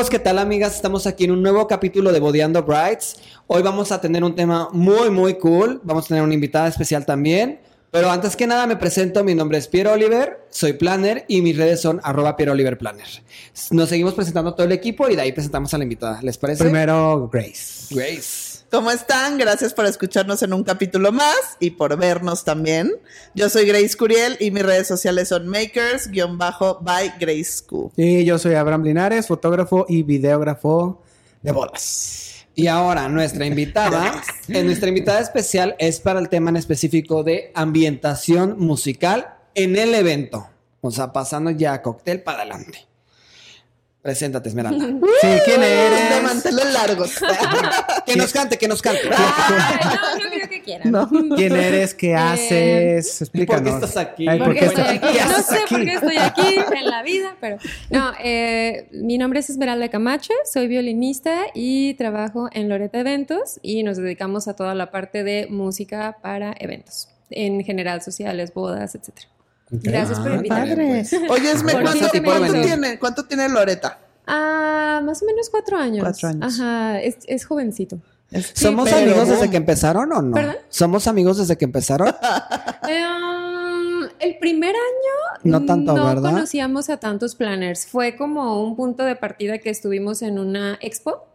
amigos? ¿Qué tal amigas? Estamos aquí en un nuevo capítulo de Bodeando Brights. Hoy vamos a tener un tema muy, muy cool. Vamos a tener una invitada especial también. Pero antes que nada me presento, mi nombre es Piero Oliver, soy planner y mis redes son arroba Piero Oliver Planner. Nos seguimos presentando todo el equipo y de ahí presentamos a la invitada. ¿Les parece? Primero, Grace. Grace. ¿Cómo están? Gracias por escucharnos en un capítulo más y por vernos también. Yo soy Grace Curiel y mis redes sociales son makers-by Grace Q. Y yo soy Abraham Linares, fotógrafo y videógrafo de bodas. Y ahora nuestra invitada, eh, nuestra invitada especial es para el tema en específico de ambientación musical en el evento. O sea, pasando ya a cóctel para adelante. Preséntate, Esmeralda. Sí, ¿quién De eres? manteles largos. que nos cante, que nos cante. Ay, no, no creo que quieran. ¿Quién eres? ¿Qué haces? Explícanos. ¿Por qué estás aquí? Ay, ¿por ¿Por qué qué estoy estás aquí? ¿Qué No sé por qué estoy aquí en la vida, pero no. eh, mi nombre es Esmeralda Camacho, soy violinista y trabajo en Loreta Eventos y nos dedicamos a toda la parte de música para eventos, en general sociales, bodas, etcétera. Gracias por Ah, invitarme. Pues. Oye, Esme, ¿cuánto, tiene, ¿cuánto tiene Loreta? Ah, más o menos cuatro años. Cuatro años. Ajá, es, es jovencito. ¿Somos pero amigos desde que empezaron o no? ¿Perdón? ¿Somos amigos desde que empezaron? Eh, um, el primer año No tanto, ¿verdad? conocíamos a tantos planners. Fue como un punto de partida que estuvimos en una expo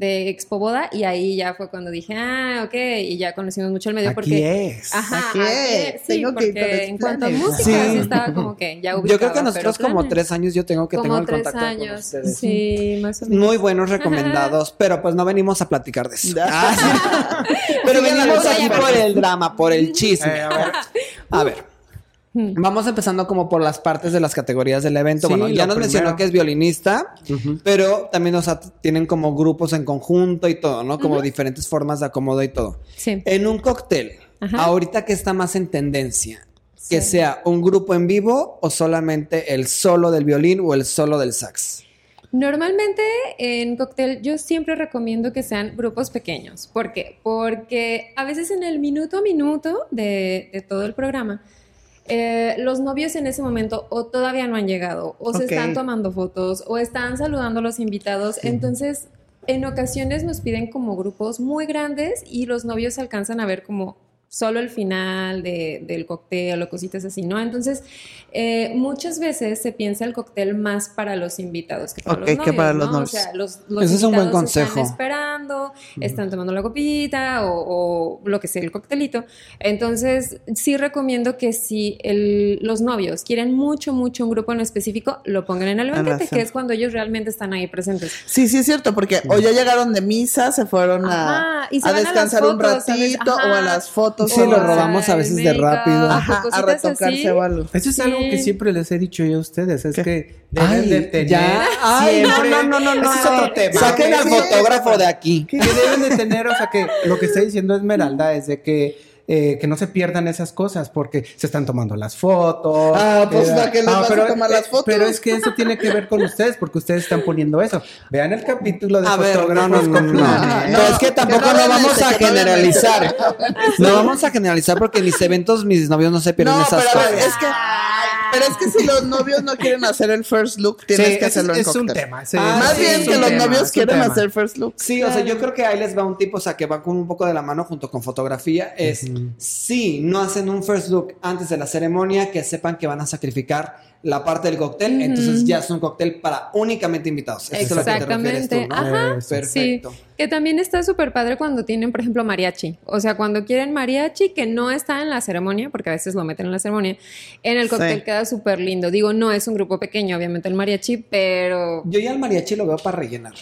de Expo Boda y ahí ya fue cuando dije, ah, ok, y ya conocimos mucho el medio Aquí porque... es. Ajá, Aquí es. sí, Tengo que ir con porque en cuanto a música Sí. sí estaba como que ya ubicaba. Yo creo que nosotros como tres años yo tengo que como tengo el tres contacto con años, ustedes. sí, más o menos. Muy buenos recomendados, pero pues no venimos a platicar de eso. Ah, Pero venimos aquí por el drama, por el chisme. Eh, a ver. A ver. Vamos empezando como por las partes de las categorías del evento. Sí, bueno, ya nos mencionó que es violinista, pero también o sea, tienen como grupos en conjunto y todo, ¿no? Como diferentes formas de acomodo y todo. Sí. En un cóctel, Ajá. ahorita que está más en tendencia, que sea un grupo en vivo o solamente el solo del violín o el solo del sax. Normalmente en cóctel yo siempre recomiendo que sean grupos pequeños. ¿Por qué? Porque a veces en el minuto a minuto de, de todo el programa, eh, los novios en ese momento o todavía no han llegado, o se están tomando fotos, o están saludando a los invitados. Entonces, en ocasiones nos piden como grupos muy grandes y los novios alcanzan a ver como solo el final de- del cóctel o cositas así, ¿no? Entonces, eh, muchas veces se piensa el cóctel más para los invitados que para Ok, los que novios, para los ¿no? novios. O sea, los, los Ese es un buen consejo. están esperando, están tomando la copita o, o lo que sea, el coctelito. Entonces, sí recomiendo que si el- los novios quieren mucho, mucho un grupo en específico, lo pongan en el la banquete, que es cuando ellos realmente están ahí presentes. Sí, sí es cierto, porque o ya llegaron de misa, se fueron a, Ajá, y se a van a las descansar un ratito Ajá. o a las fotos. Sí, lo a- robamos a veces de rápido. Ajá, a cositas retocarse algo. Eso es algo que siempre les he dicho yo a ustedes, es ¿Qué? que deben Ay, de tener ya. Ay, no, siempre- no, no, no, no. Ese es otro tema. Saquen al fotógrafo de aquí. Que deben de tener, o sea, que lo que está diciendo Esmeralda es de que eh, que no se pierdan esas cosas porque se están tomando las fotos. Ah, pues, eh, ¿para qué les vas a tomar las eh, fotos? Pero es que eso tiene que ver con ustedes porque ustedes están poniendo eso. Vean el capítulo de A ver, no, fotógrafos no, no, con no. planes. No, es que tampoco que no vamos a generalizar. No vamos a generalizar porque en mis eventos mis novios no se pierden No, esas pero a ver, cosas. es que, pero es que si los novios no quieren hacer el first look, tienes Sí, que hacerlo en es, es un tema. sí, Ah, Más sí, bien es que los tema, novios es quieren tema. hacer first look. Sí, o sea, yo creo que ahí les va un tipo, o sea, que va con un poco de la mano junto con fotografía. Es si no hacen un first look antes de la ceremonia, que sepan que van a sacrificar la parte del cóctel, entonces ya es un cóctel para únicamente invitados. Eso es a lo que te tú, Exactamente. ¿no? Ajá. Perfecto. Sí, que también está súper padre cuando tienen, por ejemplo, mariachi. O sea, cuando quieren mariachi que no está en la ceremonia, porque a veces lo meten en la ceremonia, en el cóctel Sí. queda súper lindo. Digo, no es un grupo pequeño, obviamente, el mariachi, pero... Yo ya el mariachi lo veo para rellenar.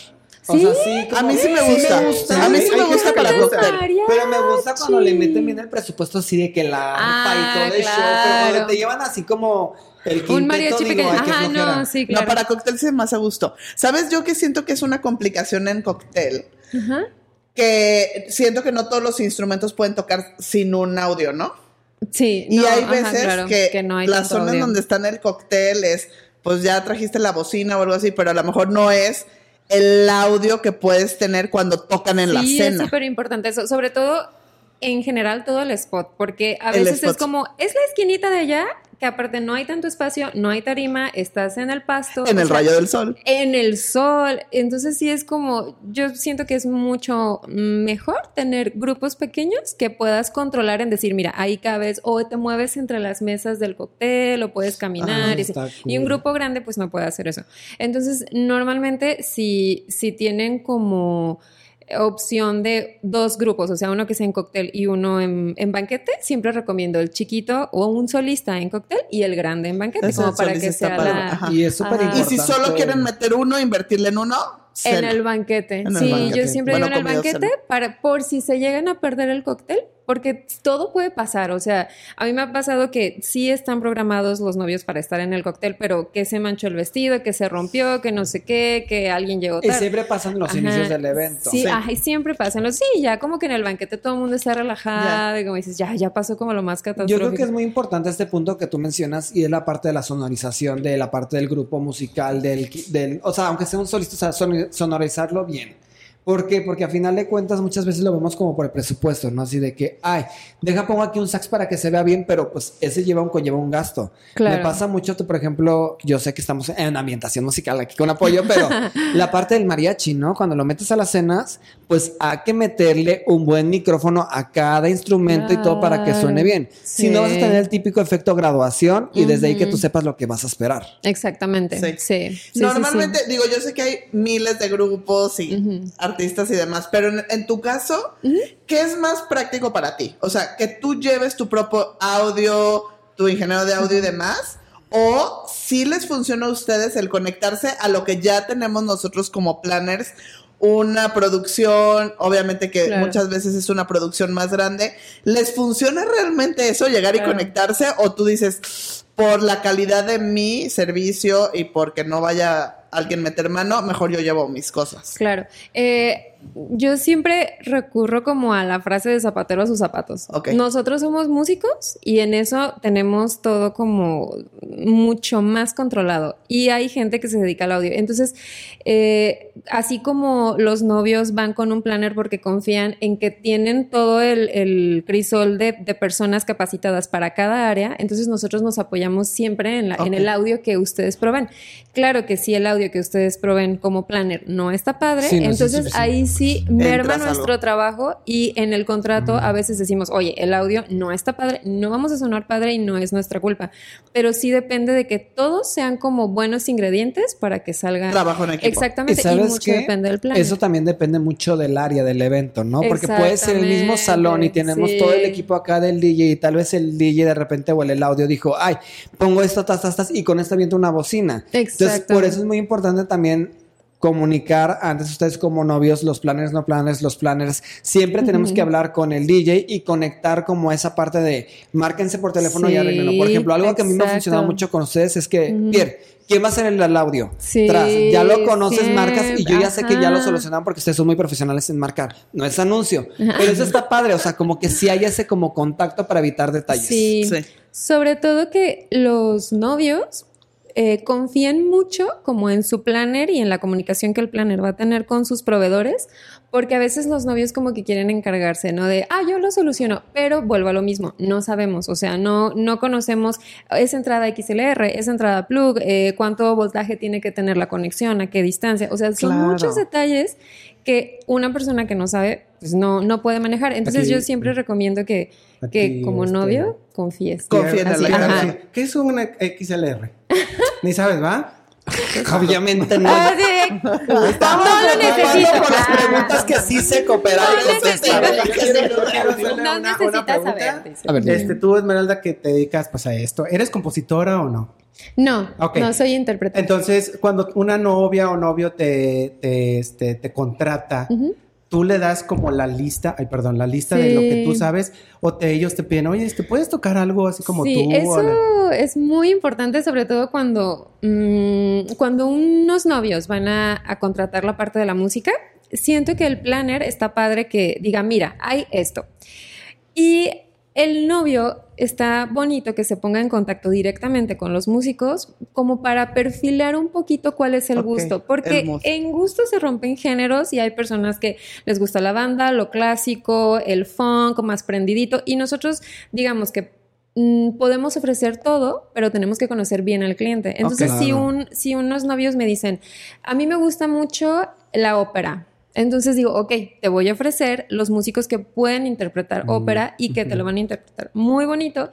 O ¿Sí? sea, sí, como- A mí sí me gusta. A mí sí me gusta para cóctel. Pero me gusta cuando le meten bien el presupuesto así de que la arpa y Ah, todo el show. Pero claro. cuando te llevan así como el quinteto, Un mariachi digo, pequeño. Ajá, flojera. no, sí, claro. No, para cóctel sí más a gusto. ¿Sabes yo que siento que es una complicación en cóctel? Ajá. Que siento que no todos los instrumentos pueden tocar sin un audio, ¿no? Sí. Y no, hay ajá, veces claro, que, no hay las zonas audio. donde está en el cóctel es, pues ya trajiste la bocina o algo así, pero a lo mejor no es el audio que puedes tener cuando tocan en la Sí, es cena. súper importante eso. Sobre todo, en general, todo el spot. Porque a El veces spot. es como, es la esquinita de allá, que aparte no hay tanto espacio, no hay tarima, estás en el pasto. En el sea, rayo del sol. En el sol. Entonces sí es como, yo siento que es mucho mejor tener grupos pequeños que puedas controlar en decir, mira, ahí cabes o te mueves entre las mesas del cóctel o puedes caminar. Ah, y, así. está Y un grupo grande pues no puede hacer eso. Entonces normalmente si, si tienen como opción de dos grupos, o sea, uno que sea en cóctel y uno en, en banquete, siempre recomiendo el chiquito o un solista en cóctel y el grande en banquete, como para que sea la... ajá. Y es súper. Y si solo quieren meter uno, invertirle en uno, En el banquete. En el sí, banquete. yo siempre Bueno, digo en el banquete cena. para, por si se llegan a perder el cóctel, porque todo puede pasar. O sea, a mí me ha pasado que sí están programados los novios para estar en el cóctel, pero que se manchó el vestido, que se rompió, que no sé qué, que alguien llegó Y tarde. siempre pasan los Ajá. inicios del evento. Sí, Sí. ajá, y siempre pasan los. Sí, ya como que en el banquete todo el mundo está relajado, y como dices, ya, ya pasó como lo más catastrófico. Yo creo que es muy importante este punto que tú mencionas y es la parte de la sonorización, de la parte del grupo musical, del, del o sea, aunque sea un solista, o sea, son- sonorizarlo bien. ¿Por qué? Porque a final de cuentas muchas veces lo vemos como por el presupuesto, ¿no? Así de que, ay, deja pongo aquí un sax para que se vea bien, pero pues ese lleva un, conlleva un gasto. Claro. Me pasa mucho, tú, por ejemplo, yo sé que estamos en ambientación musical aquí con apoyo, pero la parte del mariachi, ¿no? Cuando lo metes a las cenas, pues hay que meterle un buen micrófono a cada instrumento y todo para que suene bien. Si no vas a tener el típico efecto graduación y desde ahí que tú sepas lo que vas a esperar. Exactamente. Sí. Sí. sí, sí, sí. Normalmente, digo, yo sé que hay miles de grupos y artistas y demás, pero en, en tu caso, ¿qué es más práctico para ti? O sea, que tú lleves tu propio audio, tu ingeniero de audio y demás, o si les funciona a ustedes el conectarse a lo que ya tenemos nosotros como planners, una producción, obviamente que Claro. muchas veces es una producción más grande, ¿les funciona realmente eso, llegar y conectarse? O tú dices, por la calidad de mi servicio y porque no vaya alguien meter mano, mejor yo llevo mis cosas. Claro. Eh, yo siempre recurro como a la frase de zapatero a sus zapatos. Ok. Nosotros somos músicos y en eso tenemos todo como mucho más controlado. Y hay gente que se dedica al audio. Entonces, eh, así como los novios van con un planner porque confían en que tienen todo el, el crisol de, de personas capacitadas para cada área, entonces nosotros nos apoyamos siempre en, la- en el audio que ustedes proveen. Claro que si el audio que ustedes proveen como planner no está padre, Sí, no entonces suficiente. ahí sí merma Entras nuestro algo. trabajo y en el contrato a veces decimos, oye, el audio no está padre, no vamos a sonar padre y no es nuestra culpa, pero sí depende de que todos sean como buenos ingredientes para que salga Trabajo en equipo. ¿Y exactamente y, sabes mucho qué? depende del plan. Eso también depende mucho del área del evento, ¿no? Porque puede ser el mismo salón y tenemos sí. todo el equipo acá del DJ y tal vez el DJ de repente o el audio dijo, ay, pongo esto, tas, tas, tas, y con esto aviento una bocina. Entonces, Exacto. por eso es muy importante también comunicar antes ustedes como novios, los planners, no planners, los planners, siempre tenemos que hablar con el DJ y conectar como esa parte de márquense por teléfono y Sí, arreglenlo. Por ejemplo, algo que a mí me ha funcionado mucho con ustedes es que, Pierre, ¿quién va a hacer el, el audio? Sí, Tras, ya lo conoces, siempre, marcas y yo ya sé que ya lo ajá. solucionaron porque ustedes son muy profesionales en marcar. No es anuncio, pero eso está padre, o sea, como que sí hay ese como contacto para evitar detalles. Sí. Sí. Sobre todo que los novios eh, confían mucho como en su planner y en la comunicación que el planner va a tener con sus proveedores, porque a veces los novios como que quieren encargarse, ¿no? De, ah, yo lo soluciono, pero vuelvo a lo mismo, no sabemos, o sea, no, no conocemos esa entrada XLR, esa entrada plug, eh, cuánto voltaje tiene que tener la conexión, a qué distancia, o sea, son Claro. muchos detalles que una persona que no sabe, pues no, no puede manejar. Entonces Aquí- yo siempre recomiendo que, que como este, novio confíes. Ajá. ¿Qué es un XLR? Ni sabes, ¿va? Obviamente no. Ah, sí. Estamos No lo necesito. por las preguntas que sí sé cooperar. No No necesitas pregunta. saber. A ver. Este, tú, Esmeralda, que te dedicas pues a esto, ¿eres compositora o no? No, Ok. no soy intérprete. Entonces, cuando una novia o novio te, te, este, te contrata, Ujú. Tú le das como la lista, ay, perdón, la lista de lo que tú sabes, o te, ellos te piden, oye, ¿te puedes tocar algo así como sí, tú? eso la- es muy importante, sobre todo cuando, mm, cuando unos novios van a, a contratar la parte de la música. Siento que el planner está padre que diga, mira, hay esto. Y el novio está bonito que se ponga en contacto directamente con los músicos como para perfilar un poquito cuál es el gusto, porque hermoso. en gusto se rompen géneros y hay personas que les gusta la banda, lo clásico, el funk, más prendidito y nosotros digamos que mm, podemos ofrecer todo, pero tenemos que conocer bien al cliente. Entonces, si, claro. un, si unos novios me dicen, a mí me gusta mucho la ópera. Entonces digo, ok, te voy a ofrecer los músicos que pueden interpretar ópera y que te lo van a interpretar muy bonito.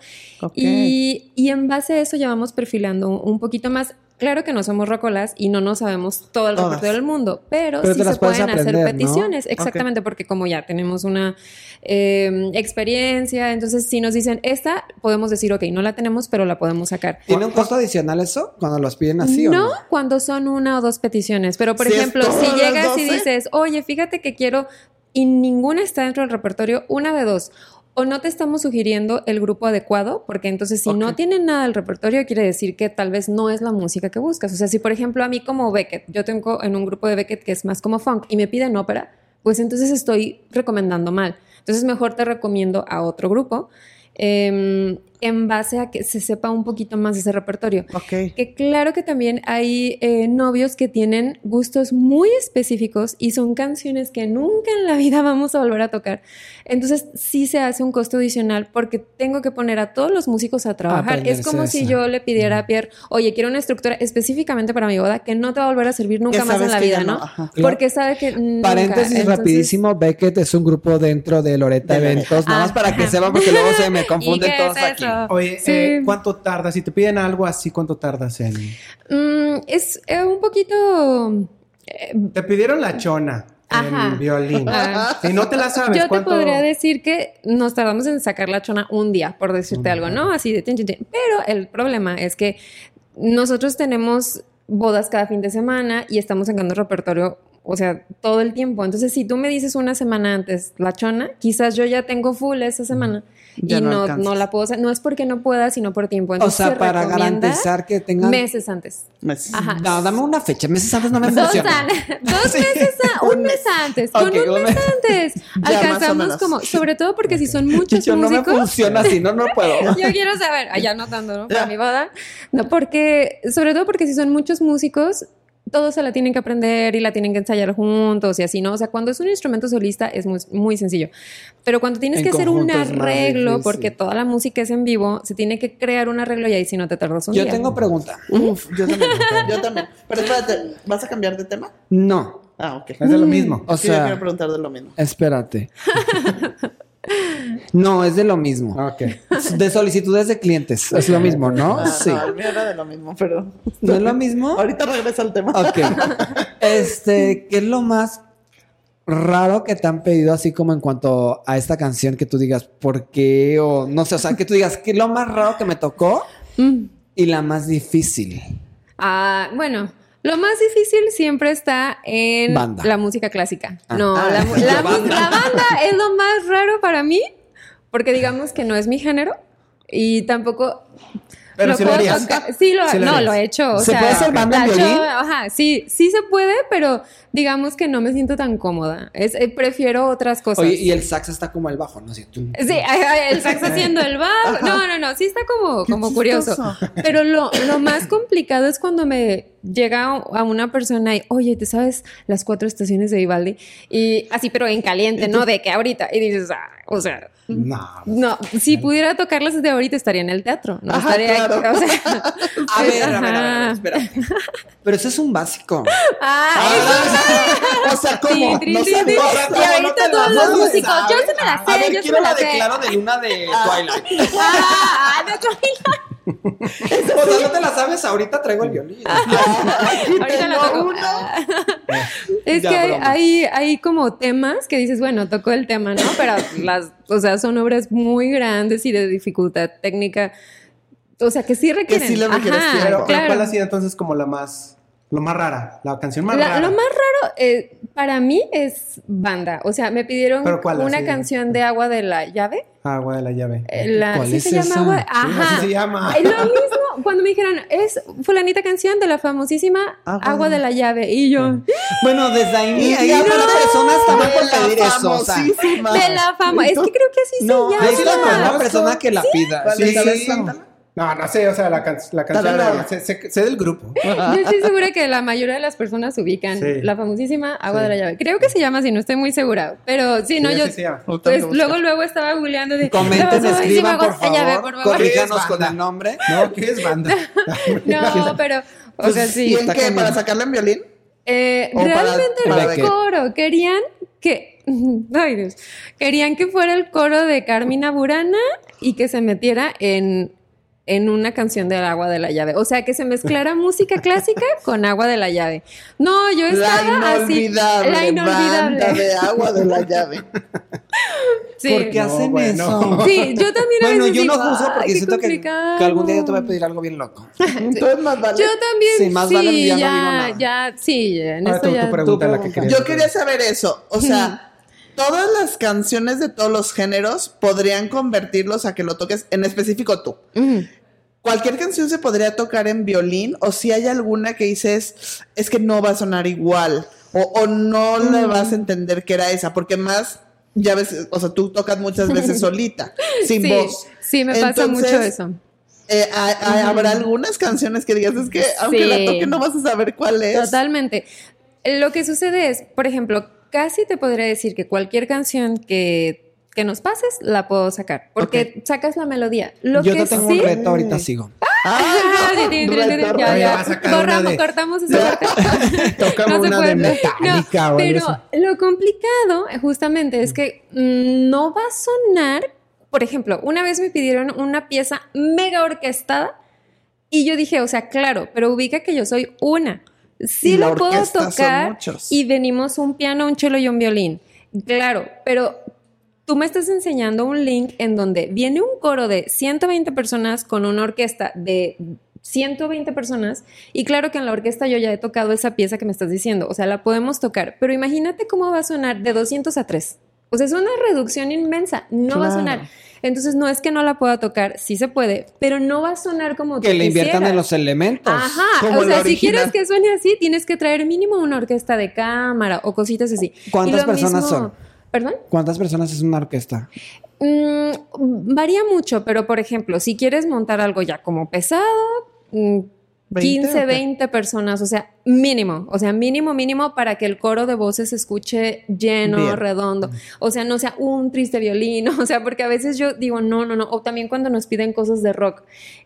Y, y en base a eso ya vamos perfilando un poquito más. Claro que no somos rocolas y no nos sabemos todo el Todas. repertorio del mundo, pero, Pero sí se pueden aprender, hacer ¿no? peticiones. Exactamente, porque como ya tenemos una eh, experiencia, entonces si nos dicen esta, podemos decir, ok, no la tenemos, pero la podemos sacar. ¿Tiene un costo adicional eso cuando los piden así o no, cuando son una o dos peticiones, pero por Si ejemplo, si llegas y 12. dices, oye, fíjate que quiero y ninguna está dentro del repertorio, una de dos. O no te estamos sugiriendo el grupo adecuado, porque entonces si no tienen nada del repertorio, quiere decir que tal vez no es la música que buscas. O sea, si por ejemplo a mí como Beckett, yo tengo en un grupo de Beckett que es más como funk y me piden ópera, pues entonces estoy recomendando mal. Entonces mejor te recomiendo a otro grupo em, en base a que se sepa un poquito más de ese repertorio. Ok. Que claro que también hay eh, novios que tienen gustos muy específicos y son canciones que nunca en la vida vamos a volver a tocar. Entonces sí se hace un costo adicional porque tengo que poner a todos los músicos a trabajar. Es como si yo le pidiera a Pierre, oye, quiero una estructura específicamente para mi boda que no te va a volver a servir nunca más en la vida, no. Porque sabe que... nunca. Paréntesis Entonces- rapidísimo, Beckett es un grupo dentro de Loreta De. Eventos, nada más para que sepan porque luego se me ¿Y confunden todos es aquí. Oye, Sí. eh, ¿cuánto tardas? Si te piden algo así, ¿cuánto tardas en...? Mm, es eh, un poquito... eh, Te pidieron la chona Ajá. en violín. Ah. Y no te la sabes. Yo te podría decir que nos tardamos en sacar la chona un día, por decirte algo, ¿no? Así de tin, tin, tin. Pero el problema es que nosotros tenemos bodas cada fin de semana y estamos sacando repertorio, o sea, todo el tiempo. Entonces, si tú me dices una semana antes la chona, quizás yo ya tengo full esa semana Ya y no no, no la puedo hacer. No es porque no pueda, sino por tiempo. O Entonces, sea, se para garantizar que tengan... meses antes. Meses. Ajá. No, dame una fecha, meses antes no me Dos, funciona. an- dos meses, a- un mes antes, con un mes mes. antes, o alcanzamos como, sobre todo porque si son muchos Yo no me músicos, funciona así, no, no puedo. yo quiero saber, allá anotando, ¿no? Para mi boda, no, porque, sobre todo porque si son muchos músicos, todos se la tienen que aprender y la tienen que ensayar juntos y así, ¿no? O sea, cuando es un instrumento solista es muy, muy sencillo. Pero cuando tienes En que hacer un arreglo, difícil. porque toda la música es en vivo, se tiene que crear un arreglo y ahí si no te tardas un Yo día. tengo pregunta. Uf, yo también. yo también. Pero espérate, ¿vas a cambiar de tema? No, Ah, ok. Es de lo mismo. o Sí, yo sea, quiero preguntar de lo mismo. espérate. No, es de lo mismo. Ok. De solicitudes de clientes, es lo mismo, ¿no? Ah, Sí. No, el mío era de lo mismo, pero. ¿No es lo mismo? Ahorita regresa al tema. Ok. Este, ¿qué es lo más raro que te han pedido así como en cuanto a esta canción que tú digas por qué o no sé, o sea, que tú digas qué es lo más raro que me tocó Mm. y la más difícil? Ah, bueno, lo más difícil siempre está en Banda. la música clásica. Ah. No, Ah, la, la la banda. la banda es lo más raro para mí, porque digamos que no es mi género y tampoco. Pero lo sí lo puedo harías. tocar. Sí, lo, Sí lo no, harías. lo he hecho. o ¿Se sea, puede hacer banda en violín? Ajá, sí, sí se puede, pero digamos que no me siento tan cómoda. Es, eh, prefiero otras cosas. Oye, y el sax está como el bajo, ¿no? Así, tum, Sí, el sax haciendo el bajo. No, no, no, sí está como, como curioso. Pero lo, lo más complicado es cuando me llega a una persona y, oye, ¿te sabes las cuatro estaciones de Vivaldi? Y así, pero en caliente, ¿no? De que ahorita. Y dices, ah, o sea, No. no, si pudiera tocarlas desde ahorita estaría en el teatro. No Ajá, estaría claro. o sea, A ver, a ver, a ver, espera. Pero eso es un básico. Ah, o sea, Sí, ¿cómo? trin, no. O sea, Y ¿cómo no ahorita la todos los sabes? músicos, yo se me la A sé, ver, yo se me la la de sé. Claro de Luna de Twilight. Ah, de Twilight. O sea, no te la sabes, ahorita traigo el violín. Ahorita Tengo toco. uno. Es Ya, que hay, hay, hay como temas que dices, bueno, tocó el tema, ¿no? Pero las, o sea, son obras muy grandes y de dificultad técnica. O sea, que sí requieren. sí le requieres Ajá, tiempo. Pero, pero claro. ¿cuál ha sido entonces como la más, lo más rara? La canción más La- rara. lo más raro eh, para mí es banda. O sea, me pidieron ¿Pero cuál una sido? canción de agua de la llave. Agua de la llave. Eh, La, ¿Cuál ¿sí es se llama esa? agua? Sí, Ajá. así se llama. Eh, Lo mismo cuando me dijeron, es fulanita canción de la famosísima Agua agua, de- la llave. Y yo, Bueno, desde ahí, Y para no, personas también la pedir eso. De la fama. Es que creo que así no, se llama. ahí sí la persona que la pida. ¿Cuál Sí, No, no sé, o sea, la, can- la canción la- sé, sé- sé del grupo. Yo estoy segura que la mayoría de las personas ubican Sí. la famosísima agua Sí. de la llave. Creo que se llama así, no estoy muy segura. Pero sí, no, Sí, yo. Lo tengo Pues luego, luego estaba googleando de. Comenten, escriban, agua por de la llave, favor. por favor. Corríjanos ¿Qué es con banda? el nombre. No, ¿qué es banda? No, pero. O Pues, sea, sí. ¿Y en qué? ¿Para sacarle en violín? Eh, para- realmente para era el coro. Querían que. Ay, Dios. Querían que fuera el coro de Carmina Burana y que se metiera en, en una canción del agua de la llave. O sea, que se mezclara música clásica con agua de la llave. No, yo La estaba así. inolvidable, La inolvidable. banda de agua de la llave. Sí. ¿Por qué No, hacen bueno. eso? Sí, yo también a Bueno, veces yo no digo, juzgo "Ay, porque siento que, complicado". que algún día yo te voy a pedir algo bien loco. Entonces más vale. Yo también, Sí, más vale sí, día no ya, digo nada. ya, sí, en Ahora esto tú, ya. tu pregunta, tu la que querías. Yo quería saber eso. O sea, todas las canciones de todos los géneros podrían convertirlos a que lo toques, en específico tú. Cualquier canción se podría tocar en violín o si hay alguna que dices es que no va a sonar igual o, o no le vas a entender que era esa porque más ya ves, o sea, tú tocas muchas veces solita, sin sí, voz. Sí, me pasa Entonces, mucho eso. Eh, Habrá algunas canciones que digas es que aunque Sí. la toque no vas a saber cuál es. Totalmente. Lo que sucede es, por ejemplo, casi te podría decir que cualquier canción que, que nos pases la puedo sacar, porque sacas la melodía. Lo Yo que te tengo sí... un reto, ahorita sigo. Ah, Borramos, cortamos esa parte. No se una puede. de No, pero lo complicado eh, justamente es que mm, no va a sonar. Por ejemplo, una vez me pidieron una pieza mega orquestada y yo dije, o sea, claro, pero ubica que yo soy una. Sí lo puedo tocar y venimos un piano, un cello y un violín. Claro, pero tú me estás enseñando un link en donde viene un coro de 120 personas con una orquesta de 120 personas y claro que en la orquesta yo ya he tocado esa pieza que me estás diciendo, o sea, la podemos tocar, pero imagínate cómo va a sonar de 200 a 3. O sea, es una reducción inmensa, no va a sonar. Entonces no es que no la pueda tocar, sí se puede, pero no va a sonar como Que tú le inviertan en los elementos. Ajá, como o sea, si quieres que suene así, tienes que traer mínimo una orquesta de cámara o cositas así. ¿Cuántas personas mismo- son? ¿Perdón? ¿Cuántas personas es una orquesta? Mm, varía mucho, pero por ejemplo, si quieres montar algo ya como pesado, mm, 20 o 15, qué? 20 personas, o sea, mínimo, o sea, mínimo, mínimo para que el coro de voces se escuche lleno, Bien. redondo, o sea, no sea un triste violín, o sea, porque a veces yo digo, no, no, no, o también cuando nos piden cosas de rock,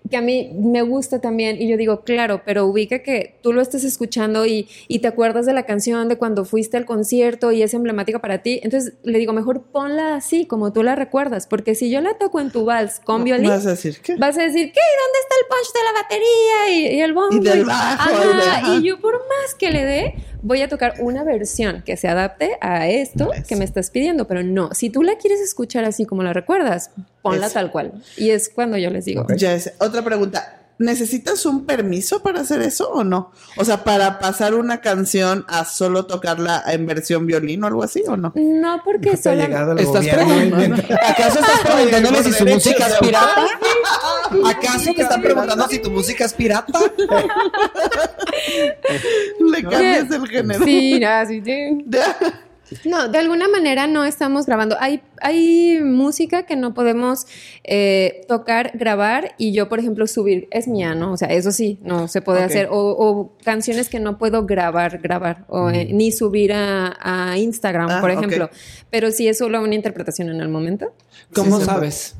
que a mí me gusta también, y yo digo, claro, pero ubica que tú lo estés escuchando y, y te acuerdas de la canción de cuando fuiste al concierto y es emblemática para ti, entonces le digo, mejor ponla así, como tú la recuerdas, porque si yo la toco en tu vals con violín, Vas a decir ¿qué? vas a decir, ¿qué? ¿Y dónde está el punch de la batería? Y, y el bombo. Y del bajo, y Ajá, ajá. y yo por más que le dé, voy a tocar una versión que se adapte a esto que me estás pidiendo, pero no, si tú la quieres escuchar así como la recuerdas, ponla tal cual. Y es cuando yo les digo. Ok. Ya es. Otra pregunta. ¿Necesitas un permiso para hacer eso o no? O sea, para pasar una canción a solo tocarla en versión violín o algo así o no? No, porque solo... ¿Estás preguntando? ¿Acaso estás preguntándole si su música es pirata? ¿Acaso te están preguntando si tu música es pirata? Le cambias el género. Sí, no, sí, sí. No, de alguna manera no estamos grabando. Hay, hay música que no podemos eh, tocar, grabar y yo, por ejemplo, subir. Es mía, ¿no? O sea, eso sí, no se puede hacer. O, o canciones que no puedo grabar, grabar. O, eh, ni subir a, a Instagram, Ah, por ejemplo. Pero sí es solo una interpretación en el momento. ¿Cómo Sí, sabes?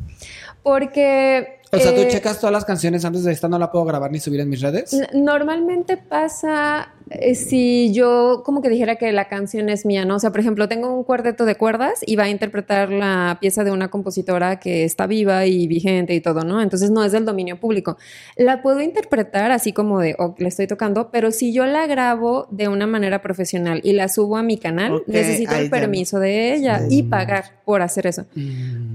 Porque... O sea, tú eh, checas todas las canciones antes de esta, no la puedo grabar ni subir en mis redes. Normalmente pasa eh, si yo como que dijera que la canción es mía, ¿no? O sea, por ejemplo, tengo un cuarteto de cuerdas y va a interpretar la pieza de una compositora que está viva y vigente y todo, ¿no? Entonces no es del dominio público. La puedo interpretar así como de, oh, le estoy tocando, pero si yo la grabo de una manera profesional y la subo a mi canal, necesito el ya. permiso de ella y pagar por hacer eso.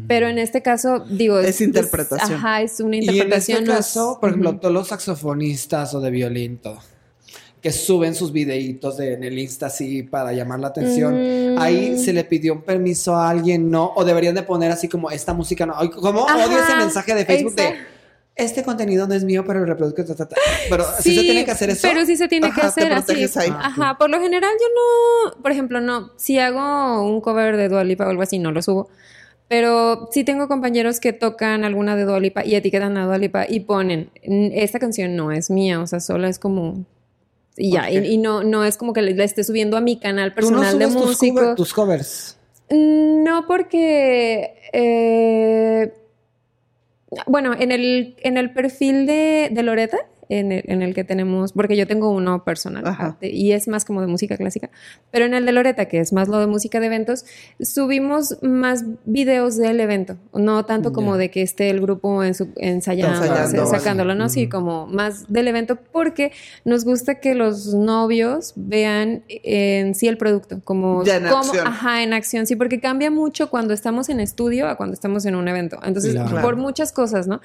Pero en este caso, digo... Es interpretación. ajá, es una Y en interpretación. este caso, por ejemplo, todos los saxofonistas o de violín, todo, que suben sus videitos de- en el Insta así para llamar la atención, Mm. ahí se le pidió un permiso a alguien, ¿no? O deberían de poner así como, esta música no. Ay, Como Ajá, odio ese mensaje de Facebook exacto. de, este contenido no es mío, pero reproduzco, ta, ta, ta". Pero sí, Sí, se tiene que hacer eso. Pero sí se tiene que Ajá, hacer así. ahí. Ajá, por lo general yo no, por ejemplo, no, si hago un cover de Dua Lipa o algo así, no lo subo. Pero sí tengo compañeros que tocan alguna de Dua Lipa y etiquetan a Dua Lipa y ponen, "N- esta canción no es mía, o sea, solo es como... Y ya, y, y no, no es como que la esté subiendo a mi canal Tú no personal de subes tus, músicos. cover- tus covers. No, porque. eh, bueno, en el, en el perfil de, de Loreta, en el, en el que tenemos. Porque yo tengo uno personal aparte, y es más como de música clásica. Pero en el de Loreta, que es más lo de música de eventos, subimos más videos del evento. No tanto como Ya. de que esté el grupo en su- ensayando, Ensayando, sacándolo, ¿no? Sí, Ujú. como más del evento, porque nos gusta que los novios vean en sí el producto, como Ya en cómo- acción. Ajá, en acción, sí, porque cambia mucho cuando estamos en estudio a cuando estamos en un evento. Entonces, Claro. por muchas cosas, ¿no?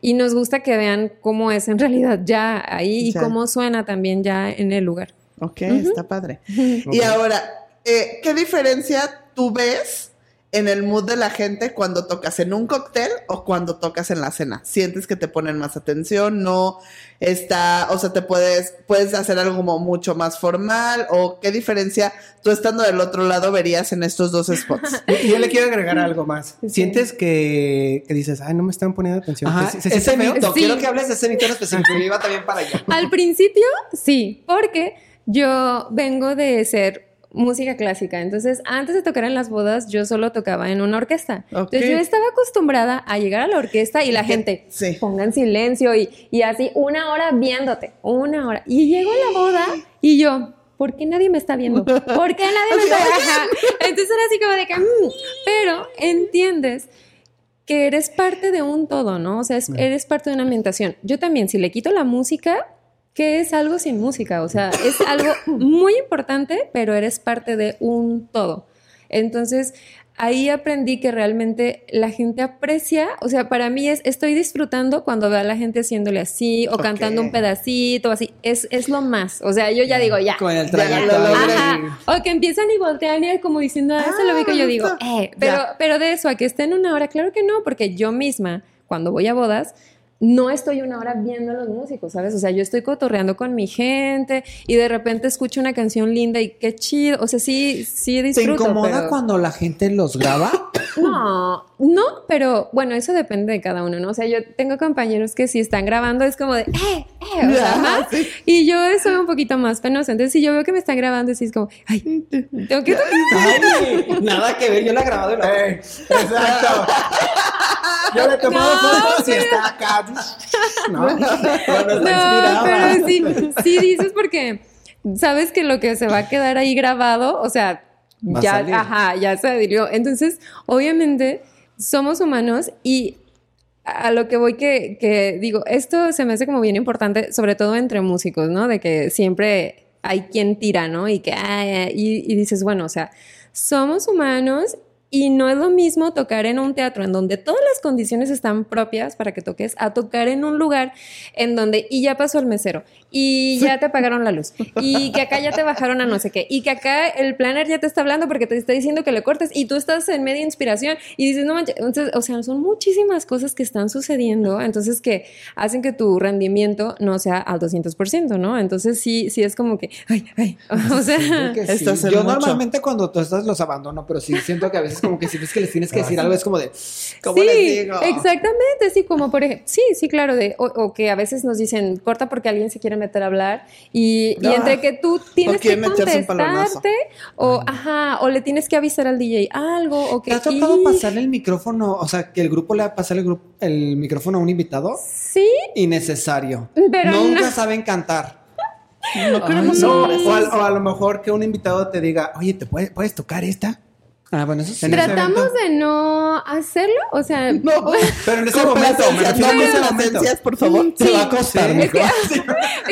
Y nos gusta que vean cómo es en realidad ya ahí y cómo suena también ya en el lugar. Ok, está padre. Y ahora, eh, ¿qué diferencia tú ves en el mood de la gente cuando tocas en un cóctel o cuando tocas en la cena? ¿Sientes que te ponen más atención? ¿No está, o sea, te puedes, puedes hacer algo como mucho más formal? ¿O qué diferencia tú estando del otro lado verías en estos dos spots? Y yo le quiero agregar algo más. ¿Sientes que, que dices, ay, no me están poniendo atención? Ajá, ¿Se- ese mito. Sí. Quiero que hables de ese mito en específico. Yo iba también para allá. Al principio, sí, porque yo vengo de ser música clásica. Entonces, antes de tocar en las bodas, yo solo tocaba en una orquesta. Entonces, yo estaba acostumbrada a llegar a la orquesta y la gente sí. ponga en silencio y, y así una hora viéndote, una hora. Y llego a la boda y yo, ¿por qué nadie me está viendo? ¿Por qué nadie me está viendo? Entonces era así como de que, mm. pero entiendes que eres parte de un todo, ¿no? O sea, es- eres parte de una ambientación. Yo también, si le quito la música, ¿qué es algo sin música? O sea, es algo muy importante, pero eres parte de un todo. Entonces, ahí aprendí que realmente la gente aprecia, o sea, para mí es, estoy disfrutando cuando veo a la gente haciéndole así o cantando un pedacito, así, es, es lo más. O sea, yo ya digo, ya. Con el Ya lo. Ajá. O que empiezan y voltean y como diciendo, ah, eso lo vi que yo digo, Ah, eh, pero, ya. pero de eso a que esté en una hora, claro que no, porque yo misma, cuando voy a bodas, no estoy una hora viendo a los músicos, ¿sabes? O sea, yo estoy cotorreando con mi gente y de repente escucho una canción linda y qué chido. O sea, sí, sí ¿Te disfruto. incomoda pero- cuando la gente los graba? No, no, pero bueno, eso depende de cada uno, ¿no? O sea, yo tengo compañeros que si están grabando es como de, eh, eh, o sea, ajá. Sí. Y yo soy un poquito más penosa. Entonces, si yo veo que me están grabando, sí es como, ay, tengo que Ay, nada que ver. Yo la he grabado y la Ey, exacto. Yo le he tomado No, fotos y está acá. ¿No? No, pero sí, sí dices porque sabes que lo que se va a quedar ahí grabado, o sea, Va ya, ajá, ya se adhirió. Entonces, obviamente, somos humanos y a lo que voy que, que digo, esto se me hace como bien importante, sobre todo entre músicos, ¿no? De que siempre hay quien tira, ¿no? Y que, ay, ay, y, y dices, bueno, o sea, somos humanos y no es lo mismo tocar en un teatro en donde todas las condiciones están propias para que toques, a tocar en un lugar en donde y ya pasó el mesero y ya te apagaron la luz y que acá ya te bajaron a no sé qué y que acá el planner ya te está hablando porque te está diciendo que le cortes y tú estás en media inspiración y dices, no manches, entonces, o sea, son muchísimas cosas que están sucediendo, entonces que hacen que tu rendimiento no sea al 200%, ¿no? Entonces sí, sí es como que, ay, ay, o sea... Sí. Yo mucho. normalmente cuando tú estás los abandono, pero sí siento que a veces como que si ves que les tienes que decir algo es como de, ¿cómo sí, les digo? exactamente, sí, como por ejemplo, sí, sí, claro, de, o, o que a veces nos dicen, corta porque alguien se quiere meter a hablar y, y Ah, entre que tú tienes que contestarte o, ajá, o le tienes que avisar al DJ algo o que... ¿Te ha tocado y- pasarle el micrófono, o sea, que el grupo le va a pasar el, grupo, el micrófono a un invitado? Sí, Innecesario. Pero Nunca no. saben cantar. No queremos no. O, a, o a lo mejor que un invitado te diga, oye, ¿te puede- puedes tocar esta? Ah, bueno, eso sí. Tratamos de no hacerlo, o sea... No, Pero en ese momento, me no momento. complacencias, por favor. Te va a costar. Sí.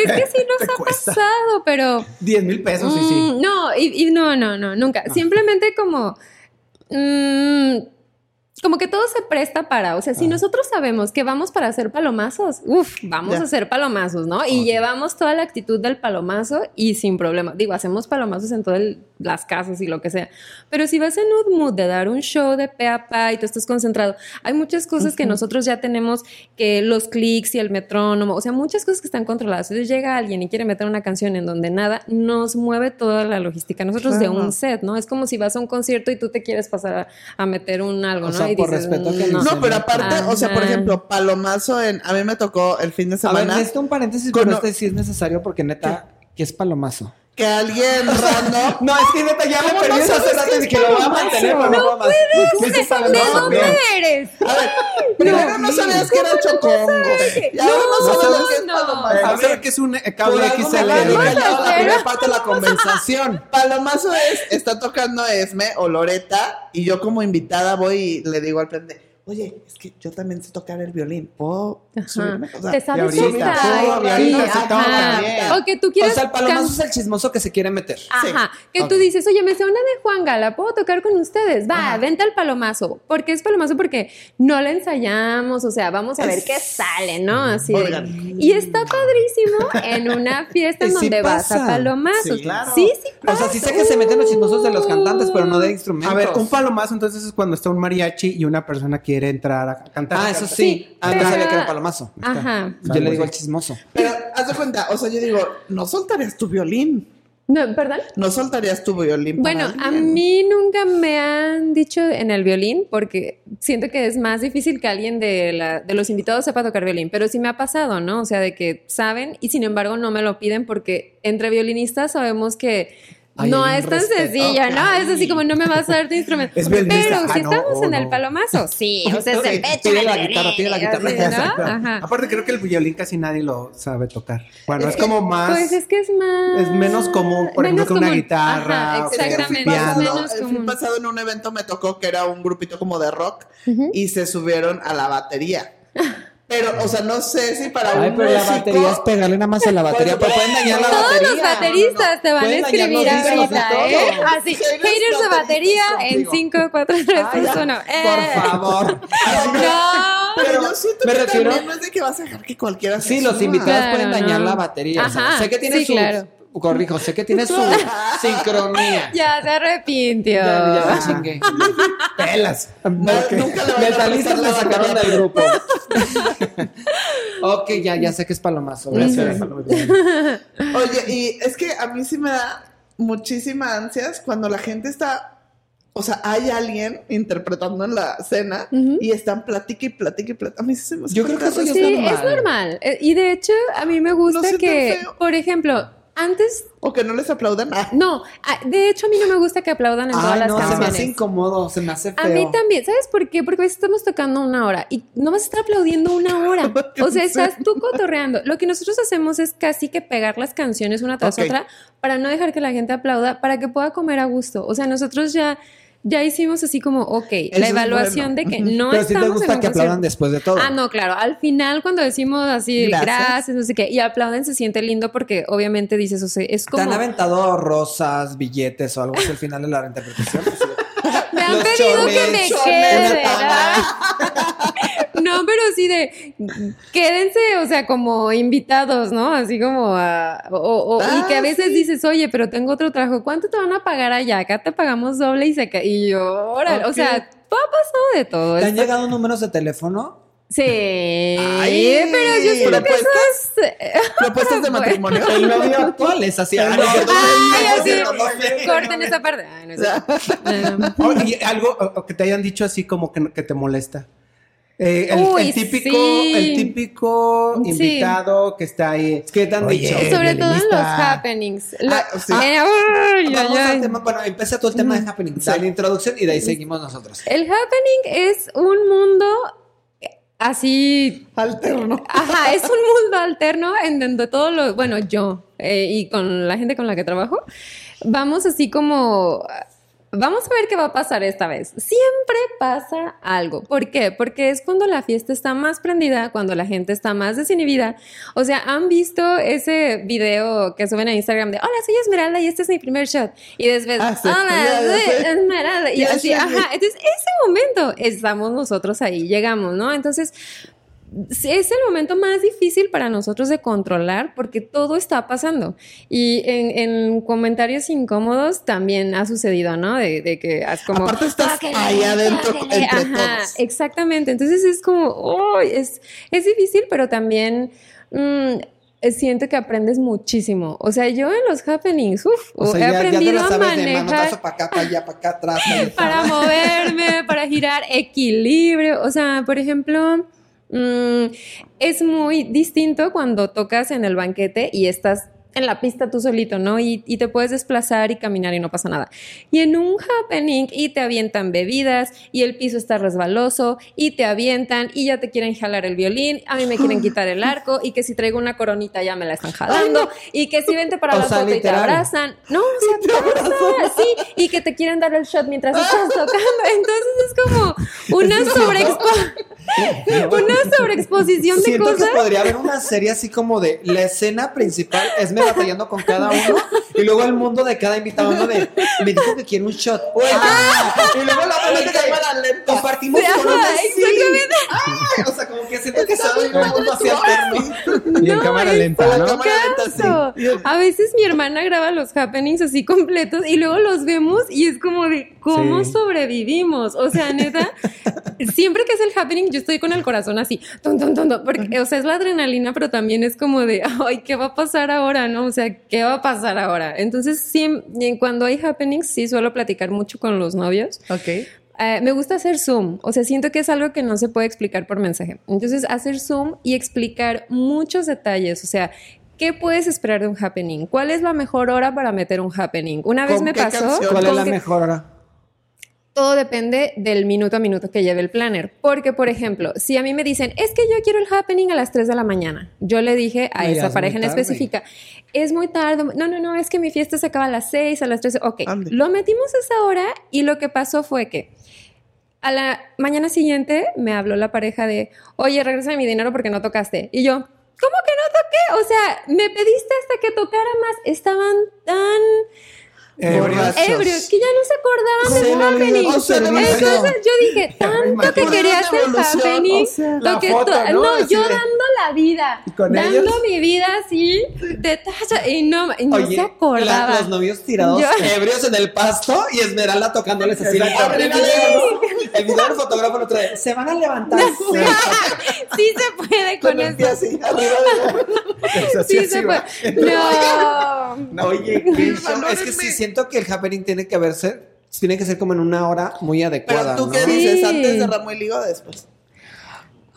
Es que sí nos ha pasado, pero... 10 mil pesos, sí, sí. Mm, No, y, y no, no, no, nunca. Simplemente como. mm, como que todo se presta para, o sea, si nosotros sabemos que vamos para hacer palomazos, uff, vamos a hacer palomazos, ¿no? Y llevamos toda la actitud del palomazo y sin problema. Digo, hacemos palomazos en todo el las casas y lo que sea. Pero si vas en un mood de dar un show de pe a pa y tú estás concentrado, hay muchas cosas que nosotros ya tenemos, que los clics y el metrónomo, o sea, muchas cosas que están controladas. Entonces llega alguien y quiere meter una canción en donde nada, nos mueve toda la logística. Nosotros de un set, ¿no? Es como si vas a un concierto y tú te quieres pasar a, a meter un algo, O ¿no? sea, y por dices, respeto que "Mm, no No, pero aparte, o sea, por ejemplo, Palomazo en. A mí me tocó el fin de A ver, semana necesito un paréntesis, Con- pero este sí es necesario porque neta, ¿qué es palomazo? Que alguien random. No, es que neta ya me ¿Cómo perdí no esa es que lo voy a mantener, pero no más. ¿Qué es ¿De dónde eres? A ver, primero no sabías que era chocongo. Y ahora no, sabes lo que es palomazo. A ver, que es un eh, cable XL. la primera parte de la conversación. Palomazo es, está tocando Esme o Loreta y yo como invitada voy y le digo al prende, oye, es que yo también sé tocar el violín, ¿puedo Ajá. subirme? O sea, Te sabes ahorita, un sí, ajá. O que tú O quieres sea, el palomazo es el chismoso que se quiere meter. Ajá, que tú Ok. dices, oye, me sé una de Juan Gala, ¿puedo tocar con ustedes? Va, vente al palomazo. ¿Por qué es palomazo? Porque no le ensayamos, o sea, vamos a ver qué sale, ¿no? Así de-. Y está padrísimo en una fiesta en sí donde vas a palomazos. Sí, claro. Sí, sí O sea, sí sé que se meten los chismosos de los cantantes, pero no de instrumentos. A ver, un palomazo entonces es cuando está un mariachi y una persona quiere entrar a cantar. Ah, eso sí. Sí, Ah, pero- sabía que era palomazo. Ajá. Yo le digo al chismoso. Pero haz de cuenta, o sea, yo digo, no soltarías tu violín, No, ¿perdón? no soltarías tu violín. para Bueno, a mí nunca me han dicho en el violín porque siento que es más difícil que alguien de, la, de los invitados sepa tocar violín, pero sí me ha pasado, ¿no? O sea, de que saben y sin embargo no me lo piden porque entre violinistas sabemos que Ay, no es tan respeto, sencilla, ¿no? Es así como no me vas a dar tu instrumento. Es. Pero Ah, si no, estamos oh, en el no. palomazo, sí, o sea, se Sí, pecha el la guitarra, pide la guitarra. así, ¿no? Ajá. Aparte creo que el violín casi nadie lo sabe tocar. Bueno, es, Es que, como más... Pues es que es más... es menos común, por ejemplo, menos que una común. guitarra, Ajá, el exactamente, menos el fin común. pasado en un evento me tocó que era un grupito como de rock Ujú. y se subieron a la batería. Pero, o sea, no sé si para Ay, un pero la batería es pegarle nada más a la batería. Pues, Pero pueden dañar la todos batería. Todos los bateristas te van a escribir ahorita. ¿eh? Así, Haters haters de batería en contigo. 5, 4, 3, Ay, 2, ya, 1. Por favor. No. Pero yo siento me que refiero- también no es de que vas a dejar que cualquiera se Sí, los invitados Claro, pueden dañar la batería. o sea, Ajá, sé que tiene sí, su. claro. Corrijo, sé que tiene su sincronía. Ya se arrepintió. Ya, ya me chingué. Pelas. No, Ok. nunca le Metalistas me la sacaron del grupo. ok, ya, ya sé que es palomazo. Gracias. Oye, y es que a mí sí me da muchísima ansias cuando la gente está, o sea, hay alguien interpretando en la Ujú. y están platica y platica y platica. A mí sí se me hace Yo creo que eso ya Sí, normal. es normal. Eh, Y de hecho, a mí me gusta que, por ejemplo, antes. O que no les aplaudan. Ah, no, ah, de hecho a mí no me gusta que aplaudan en todas las no, se me hace incómodo, se me hace feo. A mí también, ¿sabes por qué? Porque a veces estamos tocando una hora y no vas a estar aplaudiendo una hora. O sea, estás tú cotorreando. Lo que nosotros hacemos es casi que pegar las canciones una tras otra para no dejar que la gente aplauda, para que pueda comer a gusto. O sea, nosotros ya, ya hicimos así como, ok, Eso la evaluación bueno. de que no Pero estamos te en gusta que aplaudan después de todo. Ah, no, claro. Al final, cuando decimos así, Gracias. gracias, no sé qué, y aplauden, se siente lindo porque obviamente dices, o sea, es ¿Te han como. aventado rosas, billetes o algo así al final de la interpretación? Me han Los pedido que me chones, quede. ¿No? Pero sí de quédense, o sea, como invitados, ¿no? Así como a, o, o- y que a Ah, veces sí. dices, oye, pero tengo otro trabajo, ¿cuánto te van a pagar allá? Acá te pagamos doble y se ca- y yo, órale, o sea, todo ha pasado de todo. ¿Te han llegado números de teléfono? Sí, Ay, pero yo siento que eso ¿propuestas? es Propuestas de matrimonio. El novio actual es así. Ay, no, así, no, no, no, corten esa parte. Ay, no sé. Oye, y algo que te hayan dicho así como que, que te molesta. Eh, el, Uy, el típico, sí. el típico Sí. invitado que está ahí. ¿Qué Oye, dicho? Sobre todo en los happenings. Lo- Ah, sí. eh, Vamos al tema, bueno, empieza todo el tema de happening. Dale introducción y de ahí seguimos nosotros. El happening es un mundo así Alterno. Ajá, es un mundo alterno en donde todo lo, bueno, yo eh, y con la gente con la que trabajo, vamos así como, vamos a ver qué va a pasar esta vez. Siempre pasa algo. ¿Por qué? Porque es cuando la fiesta está más prendida, cuando la gente está más desinhibida. O sea, han visto ese video que suben a Instagram de, hola, soy Esmeralda y este es mi primer shot. Y después, Ah, sí. hola, soy. Esmeralda. Y así, ajá. Entonces, ese momento estamos nosotros ahí, llegamos, ¿no? Entonces, es el momento más difícil para nosotros de controlar porque todo está pasando. Y en, en comentarios incómodos también ha sucedido, ¿no? De, de que has como... Aparte estás "Tóquele, ahí adentro tóquele". entre Ajá, todos. exactamente. Entonces es como, oh, es, es difícil, pero también... mm, Siento que aprendes muchísimo. O sea, yo en los happenings, uf, O sea, he ya, ya te aprendido la a de manejar para acá, para allá, para acá, atrás. para moverme, para girar equilibrio. O sea, por ejemplo, mm, es muy distinto cuando tocas en el banquete y estás en la pista tú solito, ¿no? Y, y te puedes desplazar y caminar y no pasa nada. Y en un happening y te avientan bebidas y el piso está resbaloso y te avientan y ya te quieren jalar el violín, a mí me quieren quitar el arco y que si traigo una coronita ya me la están jalando y que si vente para O la sea, foto y te abrazan. No, o sea, pasa, sí, y que te quieren dar el shot mientras estás tocando. Entonces es como una sobreexpo- una sobreexposición de Siento cosas. que podría haber una serie así como de la escena principal es me batallando con cada uno y luego el mundo de cada invitado uno de me dijo que quiere un shot. Oye, y luego la de cámara lenta. compartimos con una. Ay, o sea, como que siento que abre un mundo hacia alterno. Y en No, cámara lenta, ¿no? cámara lenta, sí. A veces mi hermana graba los happenings así completos y luego los vemos y es como de cómo Sí. sobrevivimos. O sea, neta, siempre que es el happening yo estoy con el corazón así, tum, tum, tum, tum, porque, o sea, es la adrenalina, pero también es como de, ay, ¿qué va a pasar ahora? ¿No? O sea, ¿qué va a pasar ahora? Entonces, sí, en- cuando hay happenings, sí suelo platicar mucho con los novios. Ok. Eh, me gusta hacer Zoom, o sea, siento que es algo que no se puede explicar por mensaje. Entonces, hacer Zoom y explicar muchos detalles, o sea, ¿qué puedes esperar de un happening? ¿Cuál es la mejor hora para meter un happening? Una vez ¿Con me qué pasó... canción? ¿Cuál es la que- mejor hora? Todo depende del minuto a minuto que lleve el planner. Porque, por ejemplo, si a mí me dicen, es que yo quiero el happening a las 3 de la mañana, yo le dije a esa es pareja en específica, es muy tarde. No, no, no, es que mi fiesta se acaba a las 6, a las 13. Ok, lo metimos a esa hora y lo que pasó fue que a la mañana siguiente me habló la pareja de, oye, regresa mi dinero porque no tocaste. Y yo, ¿cómo que no toqué? O sea, me pediste hasta que tocara más. Estaban tan Ebrios. ebrios que ya no se acordaban Se del happening. Entonces yo dije, tanto que querías el happening, o sea, lo que foto, ¿no? yo de- dando la vida, ¿Y con dando ellos? mi vida así, de tacha, y no, y no Oye, se acordaba. la- los novios tirados Yo- ebrios en el pasto y Esmeralda tocándoles así. el video, fotógrafo lo trae. Se van a levantar. sí se puede con Con eso. así, arriba de Sí así, se puede. No. Oye, qué show. Valórenme. Es que sí siento que el happening tiene que verse, tiene que ser como en una hora muy adecuada. Pero tú ¿no? qué Sí. dices, antes de Ramo y Liga o después.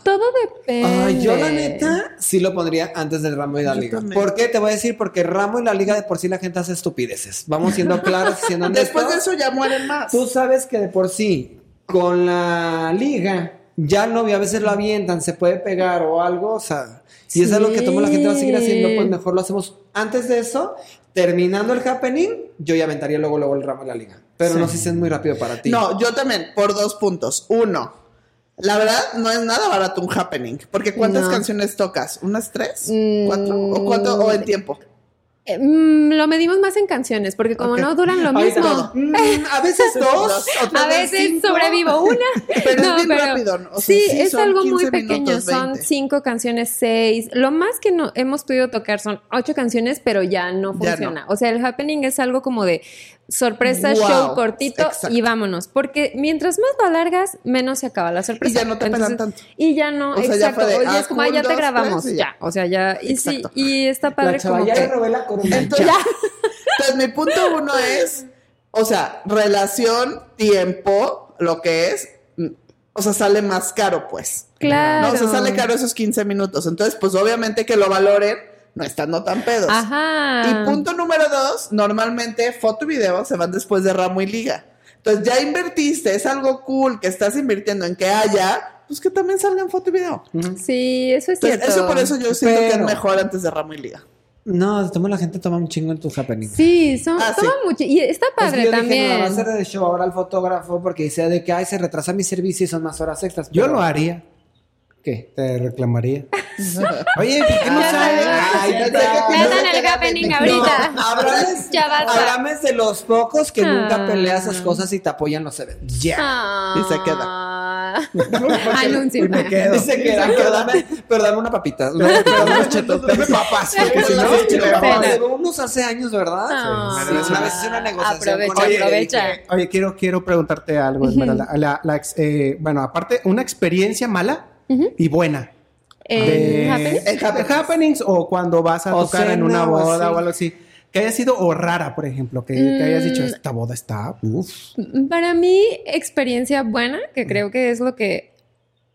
Todo depende. Ay, yo la neta sí lo pondría antes del ramo y la Yo liga. también. ¿Por qué? Te voy a decir, porque ramo y la liga de por sí la gente hace estupideces. Vamos siendo claros siendo honestos. Después de eso ya mueren más. Tú sabes que de por sí, con la liga, ya el novio a veces lo avientan, se puede pegar o algo, o sea, si es algo que tomo la gente va a seguir haciendo, pues mejor lo hacemos antes de eso. Terminando el happening, yo ya aventaría luego, luego el ramo y la liga. Pero no sé si es muy rápido para ti. No, yo también, por dos puntos. Uno, la verdad no es nada barato un happening. Porque ¿cuántas No. canciones tocas? ¿Unas tres? Mm. ¿Cuatro? ¿O cuánto? ¿O en tiempo? Eh, mm, lo medimos más en canciones, porque como no duran lo mismo. mm, a veces dos, A veces cinco. sobrevivo una. Pero es bien rápido, ¿no? O sea, sí, sí es algo muy 15 pequeño. minutos, son 20. cinco canciones, seis. Lo más que no hemos podido tocar son ocho canciones, pero ya no Ya funciona. O sea, el happening es algo como de sorpresa, Wow, show cortito exacto. y vámonos. Porque mientras más lo alargas, menos se acaba la sorpresa. Y ya no te pelan tanto. Y ya no, O sea, ya exacto. fue de, Oye, ah, es como, ah, ya te grabamos. ya. ya. O sea, ya. Y sí, y está padre La chava como ya que- le robé la corona. Entonces, Ya. Entonces, mi punto uno es, o sea, relación, tiempo, lo que es, o sea, sale más caro, pues. Claro. No, o sea, sale caro esos 15 minutos. Entonces, pues obviamente que lo valoren, no estando tan pedos. Ajá. Y punto número dos, normalmente foto y video se van después de ramo y liga. Entonces ya invertiste, es algo cool que estás invirtiendo en que haya, pues que también salgan foto y video. Sí, eso es Entonces, cierto. eso por eso yo siento que es mejor antes de ramo y liga. No, toma la gente toma un chingo en tu happening. Sí, son, Ah, toma sí. mucho. Y está Es que padre yo dije, también. no, va a ser de show ahora el fotógrafo porque dice de que ay, se retrasa mi servicio y son más horas extras. Yo lo haría. ¿Qué? Te reclamaría. Oye, ¿por qué no sale? Ay, sé tienes el happening ahorita. No, háblame, de los pocos que nunca Ah. pelean esas cosas y te apoyan los eventos. Ya. Y se queda. Ah, anuncio. Y me quedo. Dice que era, pero dame, una papita. Dame, dame unos chetos. Dame papas, Porque si no, no, no, unos hace años, ¿verdad? Ah, una vez hice una negociación aprovecha. Oye, quiero, quiero preguntarte algo, Esmeralda. La- eh, bueno, aparte, una experiencia mala y buena. ¿En de, Happening? En de happenings. happenings o cuando vas a O tocar en cena una o boda así. o algo así. Que haya sido o rara, por ejemplo, que, que hayas dicho, Mm. esta boda está, uff. Para mí, experiencia buena, que creo que es lo que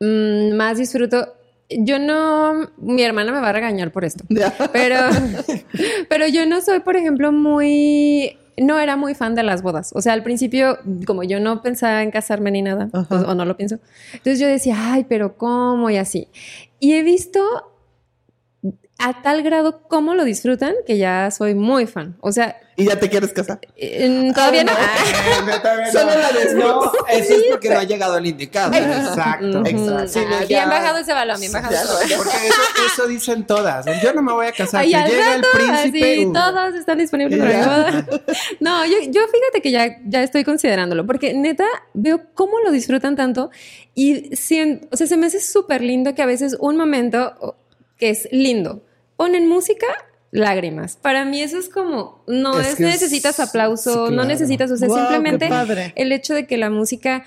mm, más disfruto. Yo no, mi hermana me va a regañar por esto, pero, pero yo no soy, por ejemplo, muy, no era muy fan de las bodas. O sea, al principio, como yo no pensaba en casarme ni nada, pues, o no lo pienso, entonces yo decía, ay, pero ¿cómo? Y así. Y he visto a tal grado cómo lo disfrutan que ya soy muy fan. O sea, Y ya te quieres casar. eh, todavía no. Solo la de No, eso es porque no ha llegado el indicado. Exacto, exacto. Ah, Bien bajado ese balón, bien bajado. Porque eso, eso dicen todas. Yo no me voy a casar. Que al llega el príncipe. uh, todos están disponibles para. No, yo, yo fíjate que ya, ya estoy considerándolo, porque neta veo cómo lo disfrutan tanto y o sea, se me hace súper lindo que a veces un momento que es lindo, ponen música, lágrimas. Para mí eso es como, no Es es, que es- necesitas aplauso, no necesitas, o sea, simplemente el hecho de que la música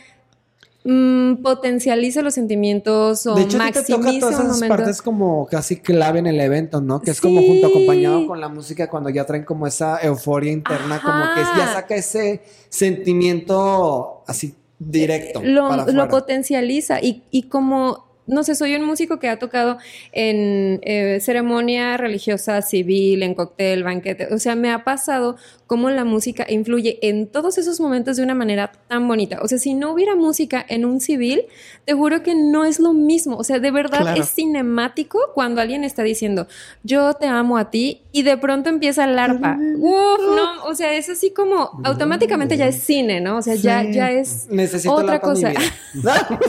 mm, potencializa los sentimientos o De hecho, a ti te toca maximiza todas esas momento. partes como casi clave en el evento, ¿no? Que es como junto acompañado con la música cuando ya traen como esa euforia interna, como que ya saca ese sentimiento así directo. lo, para lo afuera. potencializa y, y como no sé, soy un músico que ha tocado en eh, ceremonia religiosa, civil, en cóctel, banquete. O sea, me ha pasado cómo la música influye en todos esos momentos de una manera tan bonita. O sea, si no hubiera música en un civil, te juro que no es lo mismo. O sea, de verdad Claro. es cinemático cuando alguien está diciendo, yo te amo a ti, y de pronto empieza el arpa. Uf, no, o sea, es así como automáticamente ya es cine, ¿no? O sea, ya, Sí. ya es Necesito otra la cosa. vida.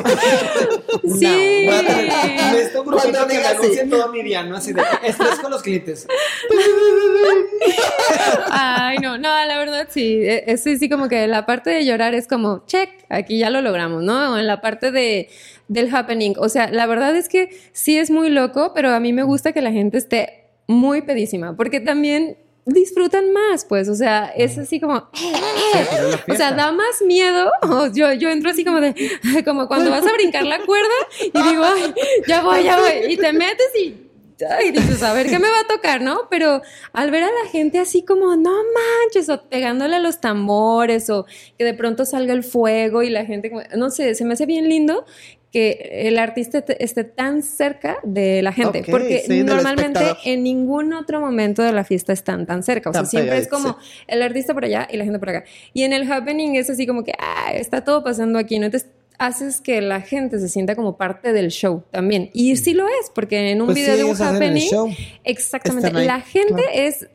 Sí. Necesito Cuando que me todo mi día, ¿no? Así de estrés con los clientes. Ay, no, no, la verdad sí. E- Es sí, como que la parte de llorar es como, check, aquí ya lo logramos, ¿no? O en la parte de, del happening. O sea, la verdad es que sí es muy loco, pero a mí me gusta que la gente esté muy pedísima, porque también disfrutan más, pues, o sea, es así como, o sea, da más miedo. O yo, yo entro así como de, como cuando vas a brincar la cuerda y digo, ay, ya voy, ya voy. Y te metes y, ay, dices, a ver qué me va a tocar, ¿no? Pero al ver a la gente así como, no manches, o pegándole a los tambores, o que de pronto salga el fuego y la gente, como- no sé, se me hace bien lindo que el artista esté tan cerca de la gente, porque sí, normalmente en ningún otro momento de la fiesta están tan cerca, o sea, Tan siempre es como el artista por allá y la gente por acá. Y en el happening es así como que, ah, está todo pasando aquí, ¿no? Entonces haces que la gente se sienta como parte del show también. Y sí lo es, porque en un Pues video sí, de un happening, show. exactamente, la gente claro. es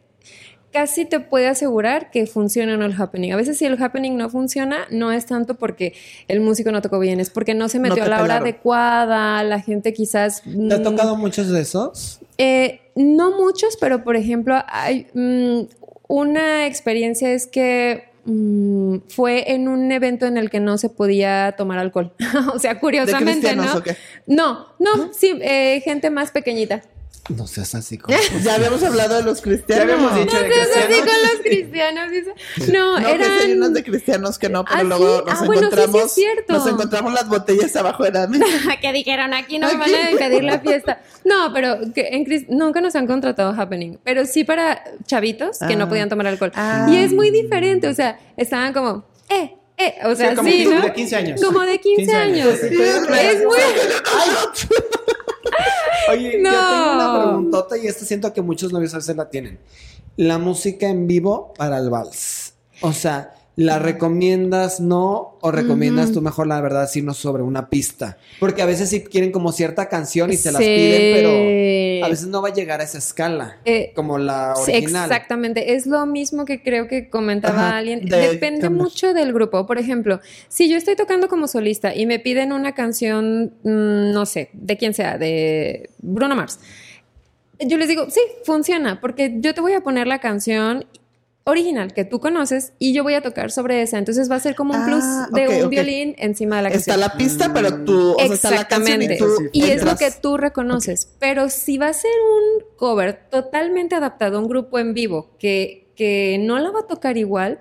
casi te puede asegurar que funciona o no el happening. A veces si el happening no funciona, no es tanto porque el músico no tocó bien, es porque no se metió a la hora adecuada, la gente quizás... ¿Te ha mm, tocado muchos de esos? eh, no muchos, pero por ejemplo, hay mm, una experiencia es que mm, fue en un evento en el que no se podía tomar alcohol. o sea, ¿De curiosamente, ¿no? o qué? No, no, sí, eh, gente más pequeñita. No seas así como... Ya habíamos hablado de los Ya cristianos. habíamos dicho de No seas así cristianos. con los cristianos. dice. No, No, que sí hay eran... unos de cristianos que no, pero Ah, luego sí. nos Ah, bueno, sí, sí es encontramos. cierto. Nos encontramos las botellas abajo de la mesa. que dijeron aquí nos Aquí. van a impedir la fiesta. No, pero que en Cris- nunca nos han contratado Happening, pero sí para chavitos que Ah. no podían tomar alcohol. Ah. Y es muy diferente, o sea, estaban como, eh, eh, o sea, Sí, como sí, ¿no? de 15 años. Como de 15, 15 años. años. Es muy... Oye, No. yo tengo una preguntota y esta siento que muchos novios a veces la tienen. La música en vivo para el vals. O sea, ¿la recomiendas no o recomiendas tú mejor la verdad no sobre una pista? Porque a veces sí quieren como cierta canción y se las Sí. piden, pero a veces no va a llegar a esa escala Eh, como la original. Exactamente, es lo mismo que creo que comentaba Ajá, alguien. de Depende mucho del grupo. Por ejemplo, si yo estoy tocando como solista y me piden una canción, mm, no sé, de quién sea, de Bruno Mars, yo les digo, sí, funciona, porque yo te voy a poner la canción original que tú conoces y yo voy a tocar sobre esa. Entonces va a ser como un plus Ah, de un violín encima de la Está canción. la pista, pero tú, o sea, está la canción y Exactamente. tú Y es lo que tú reconoces. Pero si va a ser un cover totalmente adaptado a un grupo en vivo que, que no la va a tocar igual,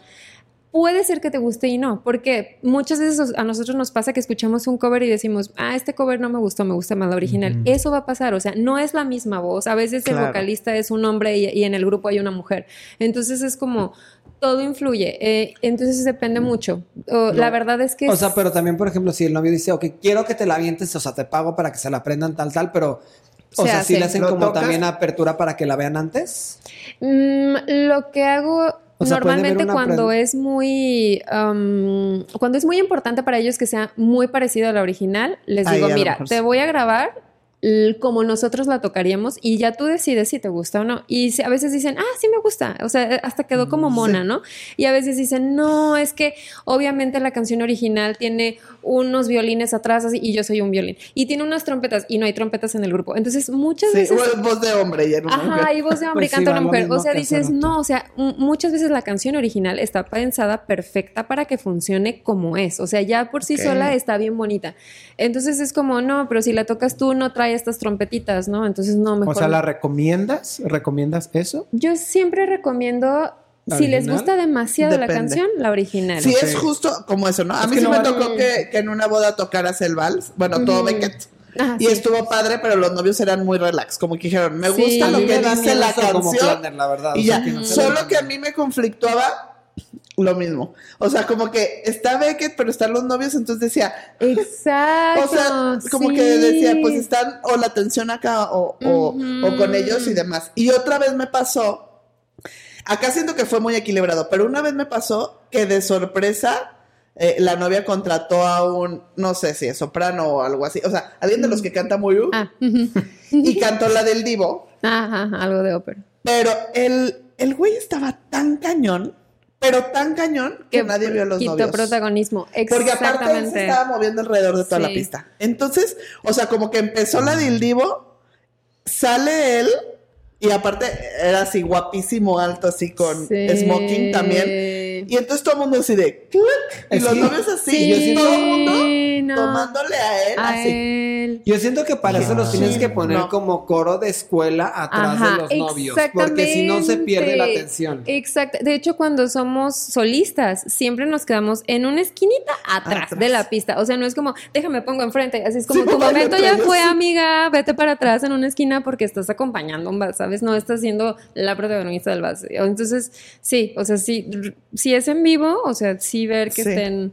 puede ser que te guste y no. Porque muchas veces a nosotros nos pasa que escuchamos un cover y decimos, ah, este cover no me gustó, me gusta más la original. Eso va a pasar. O sea, no es la misma voz. A veces el vocalista es un hombre y, y en el grupo hay una mujer. Entonces es como. Todo influye, eh, entonces depende mucho. O, La verdad es que O sea, pero también, por ejemplo, si el novio dice, ok, quiero que te la avientes, o sea, te pago para que se la aprendan tal, tal, pero, o Se sea, si hace. le hacen ¿Lo como tocas? también apertura para que la vean antes. Mm, lo que hago O sea, normalmente cuando es muy cuando es muy importante para ellos que sea muy parecido a la original, les Ahí digo, mira, te voy a grabar como nosotros la tocaríamos y ya tú decides si te gusta o no. Y si- a veces dicen, ah, sí me gusta, o sea, hasta quedó Mm, como mona, ¿no? Y a veces dicen, no, es que obviamente la canción original tiene unos violines atrás así, y yo soy un violín. Y tiene unas trompetas y no hay trompetas en el grupo. Entonces muchas Sí, veces... o voz de hombre y una Ajá, mujer. y voz de hombre Pues y sí, canta una lo mujer. O sea, dices, no, o sea, muchas veces la canción original está pensada perfecta para que funcione como es. O sea, ya por sí sola está bien bonita. Entonces es como, no, pero si la tocas tú, no trae estas trompetitas, ¿no? Entonces no, mejor. O sea. ¿la recomiendas? ¿Recomiendas eso? Yo siempre recomiendo, ¿La si les gusta demasiado la canción, la original. Sí, es justo como eso, ¿no? A Es mí sí no me vale- tocó que, que en una boda tocaras el vals, bueno, todo. Beckett. Ajá, Y sí. estuvo padre, pero los novios eran muy relax, como que dijeron, me gusta lo que dice la canción. planner, la verdad. Y o sea, ya, que no solo lo- que a mí me conflictuaba lo mismo. O sea, como que está Beckett, pero están los novios, entonces decía, Exacto. o sea, como sí. que decía, pues están o la atención acá o, o- con ellos y demás. Y otra vez me pasó, acá siento que fue muy equilibrado, pero una vez me pasó que de sorpresa eh, la novia contrató a un, no sé si es soprano o algo así, o sea, alguien de los que canta muy uh, Ah, y cantó la del divo, Ajá, ajá, algo de ópera. pero el, el güey estaba tan cañón, pero tan cañón que, nadie vio los quitó novios. protagonismo. Porque aparte él se estaba moviendo alrededor de toda la pista. Entonces, o sea, como que empezó la del Divo, sale él, y aparte era así guapísimo, alto, así con Sí. smoking también. Y entonces todo el mundo así de ¡clac! Y los novios así, Sí, y todo el mundo no. tomándole a él a así. él. Yo siento que para eso los Sí. tienes que poner No. como coro de escuela atrás Ajá, de los novios. Porque si no se pierde la atención. Exacto. De hecho, cuando somos solistas, siempre nos quedamos en una esquinita atrás, Atrás. de la pista. O sea, no es como, déjame pongo enfrente. Así es como, Sí, tu momento ya fue, sí. amiga, vete para atrás en una esquina porque estás acompañando un vals, ¿sabes? No estás siendo la protagonista del vals. Entonces, sí, o sea, sí, si es en vivo, o sea, sí ver que Sí. estén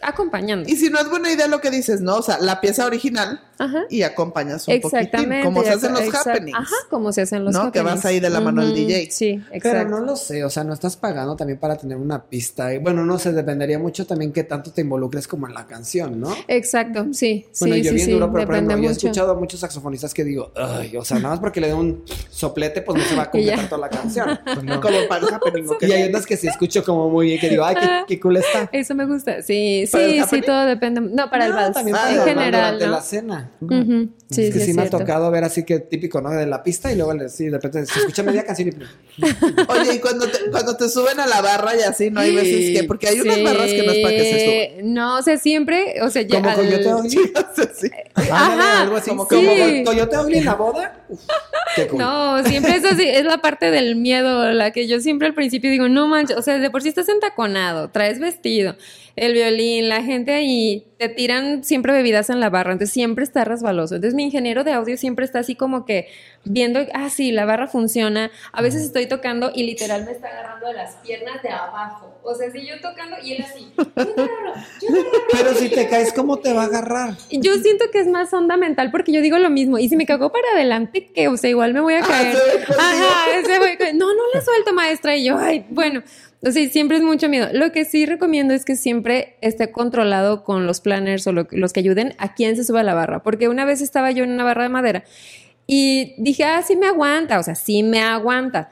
acompañando. Y si no es buena idea lo que dices, ¿no? O sea, la pieza original Ajá. y acompañas un Exactamente. poquitín, como se hacen los exact- happenings. Ajá, como se hacen los ¿No? Que happenings. vas ahí de la mano del Ujú, DJ. Sí, Pero exacto. no lo sé, o sea, no estás pagando también para tener una pista. Bueno, no sé, dependería mucho también qué tanto te involucres como en la canción, ¿no? Exacto, sí, Bueno, sí, yo sí, bien sí, duro, pero por depende ejemplo, yo he escuchado a muchos saxofonistas que digo, ay, o sea, nada más porque le dé un soplete, pues no se va a completar toda la canción. Pues no. Como para el happening, ¿ok? Y hay otras que sí escucho como muy bien, que digo, ay, qué, qué cool está. Eso me gusta, sí, ¿Para el sí, sí, todo depende. No, para el No, vals, también Ah, para en el- general, durante ¿no? la cena. Sí, es que sí, sí, es me ha tocado ver así que típico, ¿no? De la pista y luego le- sí, de repente se escucha media canción y Oye, y cuando te, cuando te suben a la barra y así, no hay veces que, porque hay unas Sí. barras que no es para que se suban. No, o sea, siempre, o sea, ya como al- Coyote Ugly. Sí. Ándale, algo así. como. Coyote Ugly en la boda. Uf, qué cool. No, siempre es así, es la parte del miedo, la que yo siempre al principio digo, no manches, o sea, de por sí estás entaconado, traes vestido, el violín, la gente ahí, te tiran siempre bebidas en la barra, entonces siempre está resbaloso. Entonces mi ingeniero de audio siempre está así como que viendo, ah, sí, la barra funciona. A veces estoy tocando y literal me está agarrando de las piernas de abajo. O sea, si yo tocando y él así, yo te agarro, yo te agarro. Pero si te caes, ¿cómo te va a agarrar? Y Yo siento que es más onda mental porque yo digo lo mismo. Y si me cago para adelante, que, o sea, igual me voy a Ah, caer. Ajá, ese güey, que, no, no la suelto, maestra. Y yo, ay, bueno. O sea, siempre es mucho miedo. Lo que sí recomiendo es que siempre esté controlado con los planners o lo- los que ayuden a quién se sube a la barra. Porque una vez estaba yo en una barra de madera y dije, ah, sí me aguanta. O sea, sí me aguanta.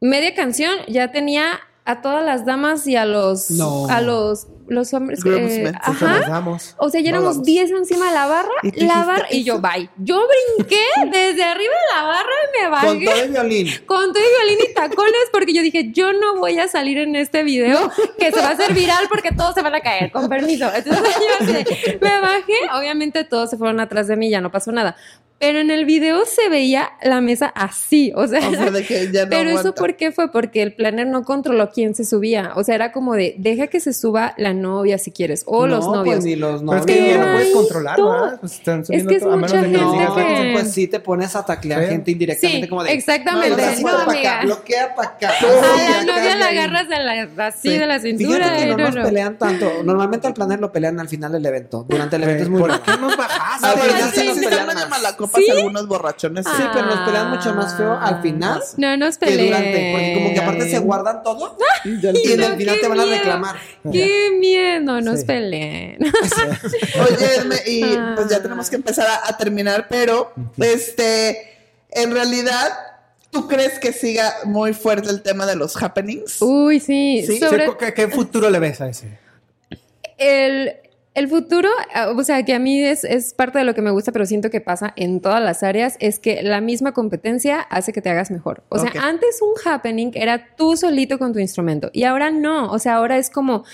Media canción ya tenía a todas las damas y a los No. a los los hombres eh, ajá. O sea, ya éramos vamos. 10 encima de la barra, la barra, y yo, bye. Yo brinqué desde arriba de la barra y me Con bajé todo el violín. con todo y violín y tacones porque yo dije, yo no voy a salir en este video que se va a hacer viral porque todos se van a caer, con permiso. Entonces yo así de- me bajé, obviamente todos se fueron atrás de mí, ya no pasó nada. Pero en el video se veía la mesa así, o sea, O sea, de que ya no pero eso aguanta. por qué fue porque el planner no controló quién se subía, o sea, era como de deja que se suba la novia si quieres o los No, novios. Pues ni los Pero novios. es que ya no puedes Ay, controlar. ¿verdad? Pues están subiendo que es todo, a menos mucha de que No, gente digas, que- "Oye, pues sí te pones a taclear Sí. gente indirectamente Sí, como de exactamente. No, no, No, no, para acá, amiga. bloquea para acá. A la novia la agarras de la, así Sí. de la cintura. Fíjate que no no, nos no. pelean tanto. Normalmente al planner lo pelean al final del evento. Durante el evento es muy ¿Por qué nos bajaste? Al Ah, final sí, nos pelean ¿Sí? algunos borrachones. Sí, pero nos pelean mucho más feo al Ah. final No nos que pelean. durante. Porque como que aparte se guardan todo y en el final te van a reclamar. Qué miedo, no nos Sí. peleen. Oye, y Ah. pues ya tenemos que empezar a, a terminar, pero este, en realidad, ¿tú crees que siga muy fuerte el tema de los happenings? Uy, sí. Sí, Sobre Sí, ¿qué, qué futuro le ves a ese? el, el futuro, ah, o sea, que a mí es, es parte de lo que me gusta, pero siento que pasa en todas las áreas, es que la misma competencia hace que te hagas mejor. O sea, antes un happening era tú solito con tu instrumento y ahora no. O sea, ahora es como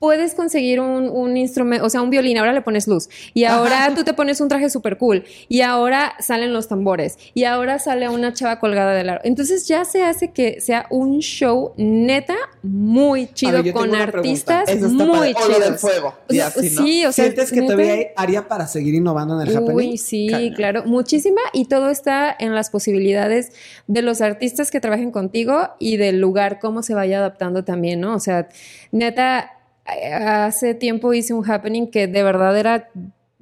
puedes conseguir un, un instrumento, o sea, un violín, ahora le pones luz. Y ahora tú te pones un traje súper cool. Y ahora salen los tambores. Y ahora sale una chava colgada del aro. Entonces ya se hace que sea un show neta muy chido con artistas muy padre. O del chidos. fuego. O sea, así, ¿no? Sí, o sea, ¿Sientes que neta- todavía hay área para seguir innovando en el happening? Uy, sí, claro, muchísima y todo está en las posibilidades de los artistas que trabajen contigo y del lugar, cómo se vaya adaptando también, ¿no? O sea, neta, hace tiempo hice un happening que de verdad era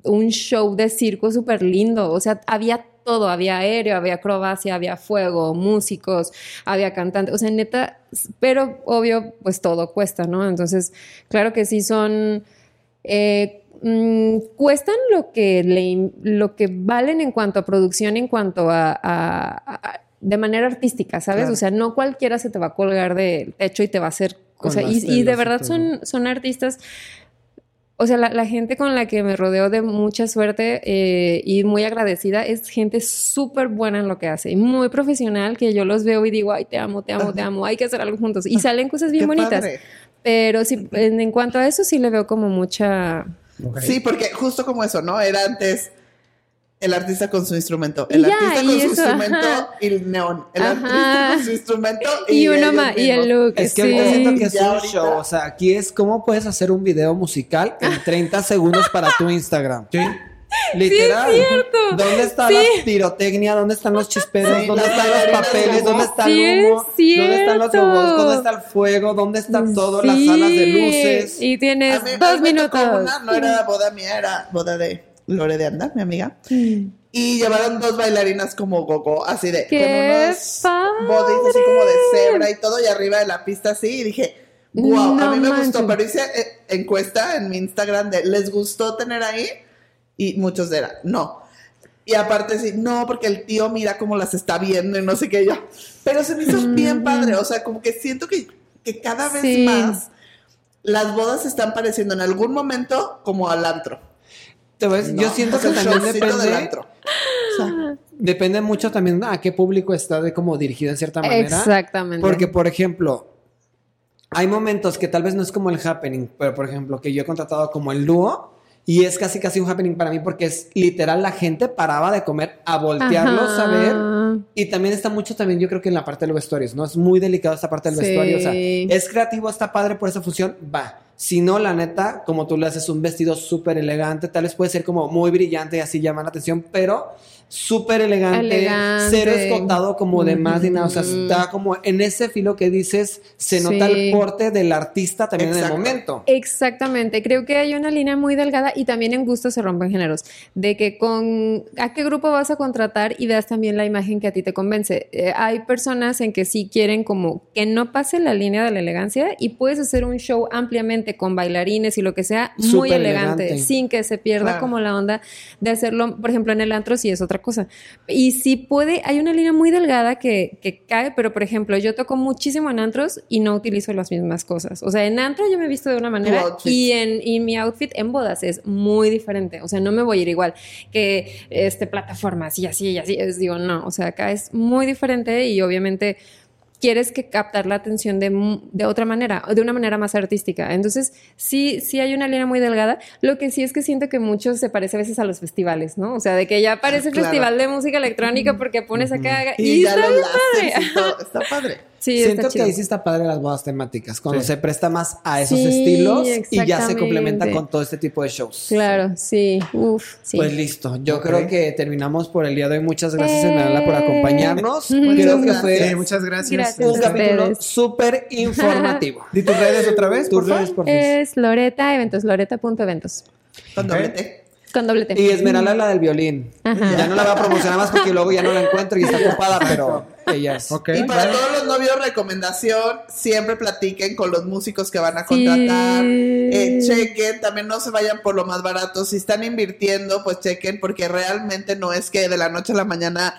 un show de circo súper lindo, o sea, había todo, había aéreo, había acrobacia, había fuego, músicos, había cantantes, o sea, neta, pero obvio, pues todo cuesta, ¿no? Entonces, claro que sí son... eh, mm, cuestan lo que, le, lo que valen en cuanto a producción, en cuanto a, a- a- de manera artística, ¿sabes? Claro. O sea, no cualquiera se te va a colgar del techo y te va a hacer, o sea, y, y de y verdad son, son artistas. O sea, la, la gente con la que me rodeo de mucha suerte eh, y muy agradecida es gente súper buena en lo que hace y muy profesional que yo los veo y digo, ay, te amo, te amo, te amo, hay que hacer algo juntos. Y salen cosas bien Qué bonitas. padre. Pero sí, en, en cuanto a eso sí le veo como mucha... Sí, porque justo como eso, ¿no? Era antes el artista con su instrumento, el ya, artista con su instrumento ajá. y el neón, el Ajá. artista con su instrumento y, Y, uno más, y el look. Es que sí. ahorita siento que es Ya un ahorita- show. O sea, aquí es cómo puedes hacer un video musical en 30 segundos para tu Instagram. Sí. Literal. Sí, es cierto. ¿Dónde está Sí. la pirotecnia? ¿Dónde están los chisperos? ¿Dónde están los papeles? de ¿Dónde está el humo? es ¿Dónde están los globos? ¿Dónde está el fuego? ¿Dónde están todas las salas de luces? Y tienes A mí- a dos mí me tocó minutos. una, no era boda mía, era boda de Lore de Anda, mi amiga. Mm. Y llevaron dos bailarinas como gogo, así de ¡Qué con unos padre! bodies así como de cebra y todo, y arriba de la pista así, y dije, wow, No a mí me manches. gustó, pero hice eh, encuesta en mi Instagram de ¿les gustó tener ahí? Y muchos eran, no. Y aparte sí, no, porque el tío mira cómo las está viendo y no sé qué yo. Pero se me hizo bien padre, o sea, como que siento que, que cada vez Sí. más las bodas se están pareciendo en algún momento como al antro. Te ves, yo siento que también del depende, antro. O sea, depende mucho también a qué público está de como dirigido en cierta manera. Exactamente. Porque, por ejemplo, hay momentos que tal vez no es como el happening, pero por ejemplo, que yo he contratado como el dúo y es casi casi un happening para mí porque es literal la gente paraba de comer a voltearlos Ajá. a ver. Y también está mucho también, yo creo que en la parte de los vestuarios, ¿no? Es muy delicado esta parte del Sí. vestuario. O sea, es creativo, está padre por esa función, va. Si no, la neta, como tú le haces un vestido súper elegante, tal vez puede ser como muy brillante y así llama la atención, pero súper elegante, Elegante. cero escotado como de más ni nada. O sea, está como en ese filo que dices, se nota Sí. el porte del artista también Exacto. en el momento. Exactamente, creo que hay una línea muy delgada y también en gusto se rompen géneros, de que con a qué grupo vas a contratar y veas también la imagen que a ti te convence. Eh, hay personas en que sí quieren como que no pase la línea de la elegancia y puedes hacer un show ampliamente con bailarines y lo que sea, muy elegante, elegante. sin que se pierda Claro. como la onda de hacerlo, por ejemplo, en el antro sí es otra cosa. Y sí puede, hay una línea muy delgada que, que cae, pero por ejemplo, yo toco muchísimo en antros y no utilizo las mismas cosas. O sea, en antro yo me he visto de una manera y en y mi outfit en bodas es muy diferente. O sea, no me voy a ir igual que este plataformas y así y así. Es, digo, no, o sea, acá es muy diferente y obviamente quieres que captar la atención de, de otra manera, de una manera más artística. Entonces, sí, sí hay una línea muy delgada. Lo que sí es que siento que mucho se parece a veces a los festivales, ¿no? O sea, de que ya parece Claro. festival de música electrónica porque pones acá Y, y, ya está padre. Está padre. Sí, Siento está que chido. ahí sí está padre las bodas temáticas, cuando Sí. se presta más a esos Sí, estilos y ya se complementa con todo este tipo de shows. Claro, sí. Uf, sí. Pues listo, yo creo que terminamos por el día de hoy. Muchas gracias, Eh. Por acompañarnos. Muchas Creo que gracias. fue Sí, muchas gracias. Gracias. un capítulo súper informativo. ¿Di tus redes otra vez? Tus por redes, por favor. Es Loreta Eventos, loreta.eventos. Con doble. Con doble T. Y Esmeralda es la del violín. Ajá. Ya no la voy a promocionar más porque luego ya no la encuentro y está ocupada, pero ella es. Y para todos los novios, recomendación, siempre platiquen con los músicos que van a Sí. contratar. Eh, chequen, también no se vayan por lo más barato. Si están invirtiendo, pues chequen, porque realmente no es que de la noche a la mañana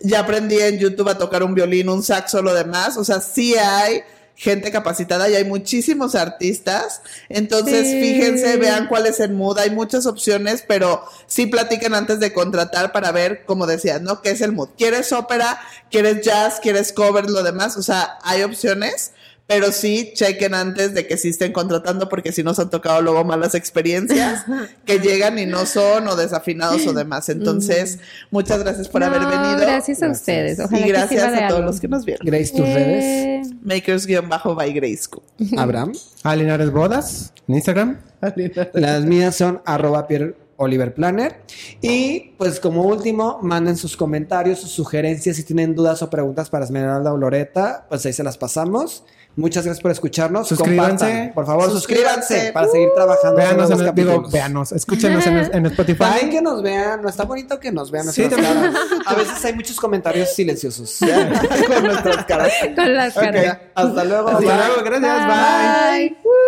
ya aprendí en YouTube a tocar un violín, un saxo, lo demás. O sea, sí hay gente capacitada y hay muchísimos artistas. Entonces, Sí. fíjense, vean cuál es el mood. Hay muchas opciones, pero sí platiquen antes de contratar para ver, como decías, ¿no? ¿Qué es el mood? ¿Quieres ópera? ¿Quieres jazz? ¿Quieres cover? Lo demás. O sea, hay opciones. Pero sí, chequen antes de que sí estén contratando, porque si nos han tocado luego malas experiencias que llegan y no son, o desafinados o demás. Entonces, muchas gracias por haber venido. Gracias a ustedes. Ojalá y que gracias a todos algo. los que nos vieron. Grace, tus redes. Makers-by Grace. Abraham. A Linares Bodas en Instagram. Las mías son arroba Pierre Oliver Planner. Y pues como último, manden sus comentarios, sus sugerencias, si tienen dudas o preguntas para Esmeralda o Loreta, pues ahí se las pasamos. Muchas gracias por escucharnos. Suscríbanse. Compartan, por favor, suscríbanse, Suscríbanse. para seguir trabajando. en Véanos, en digo, capítulos. véanos, escúchenos en, en También Spotify. que nos vean, no está bonito que nos vean Sí, nuestras también. caras. A veces hay muchos comentarios silenciosos. Con nuestras caras. Con las caras. Hasta luego. Hasta bye. luego, gracias, bye. Bye.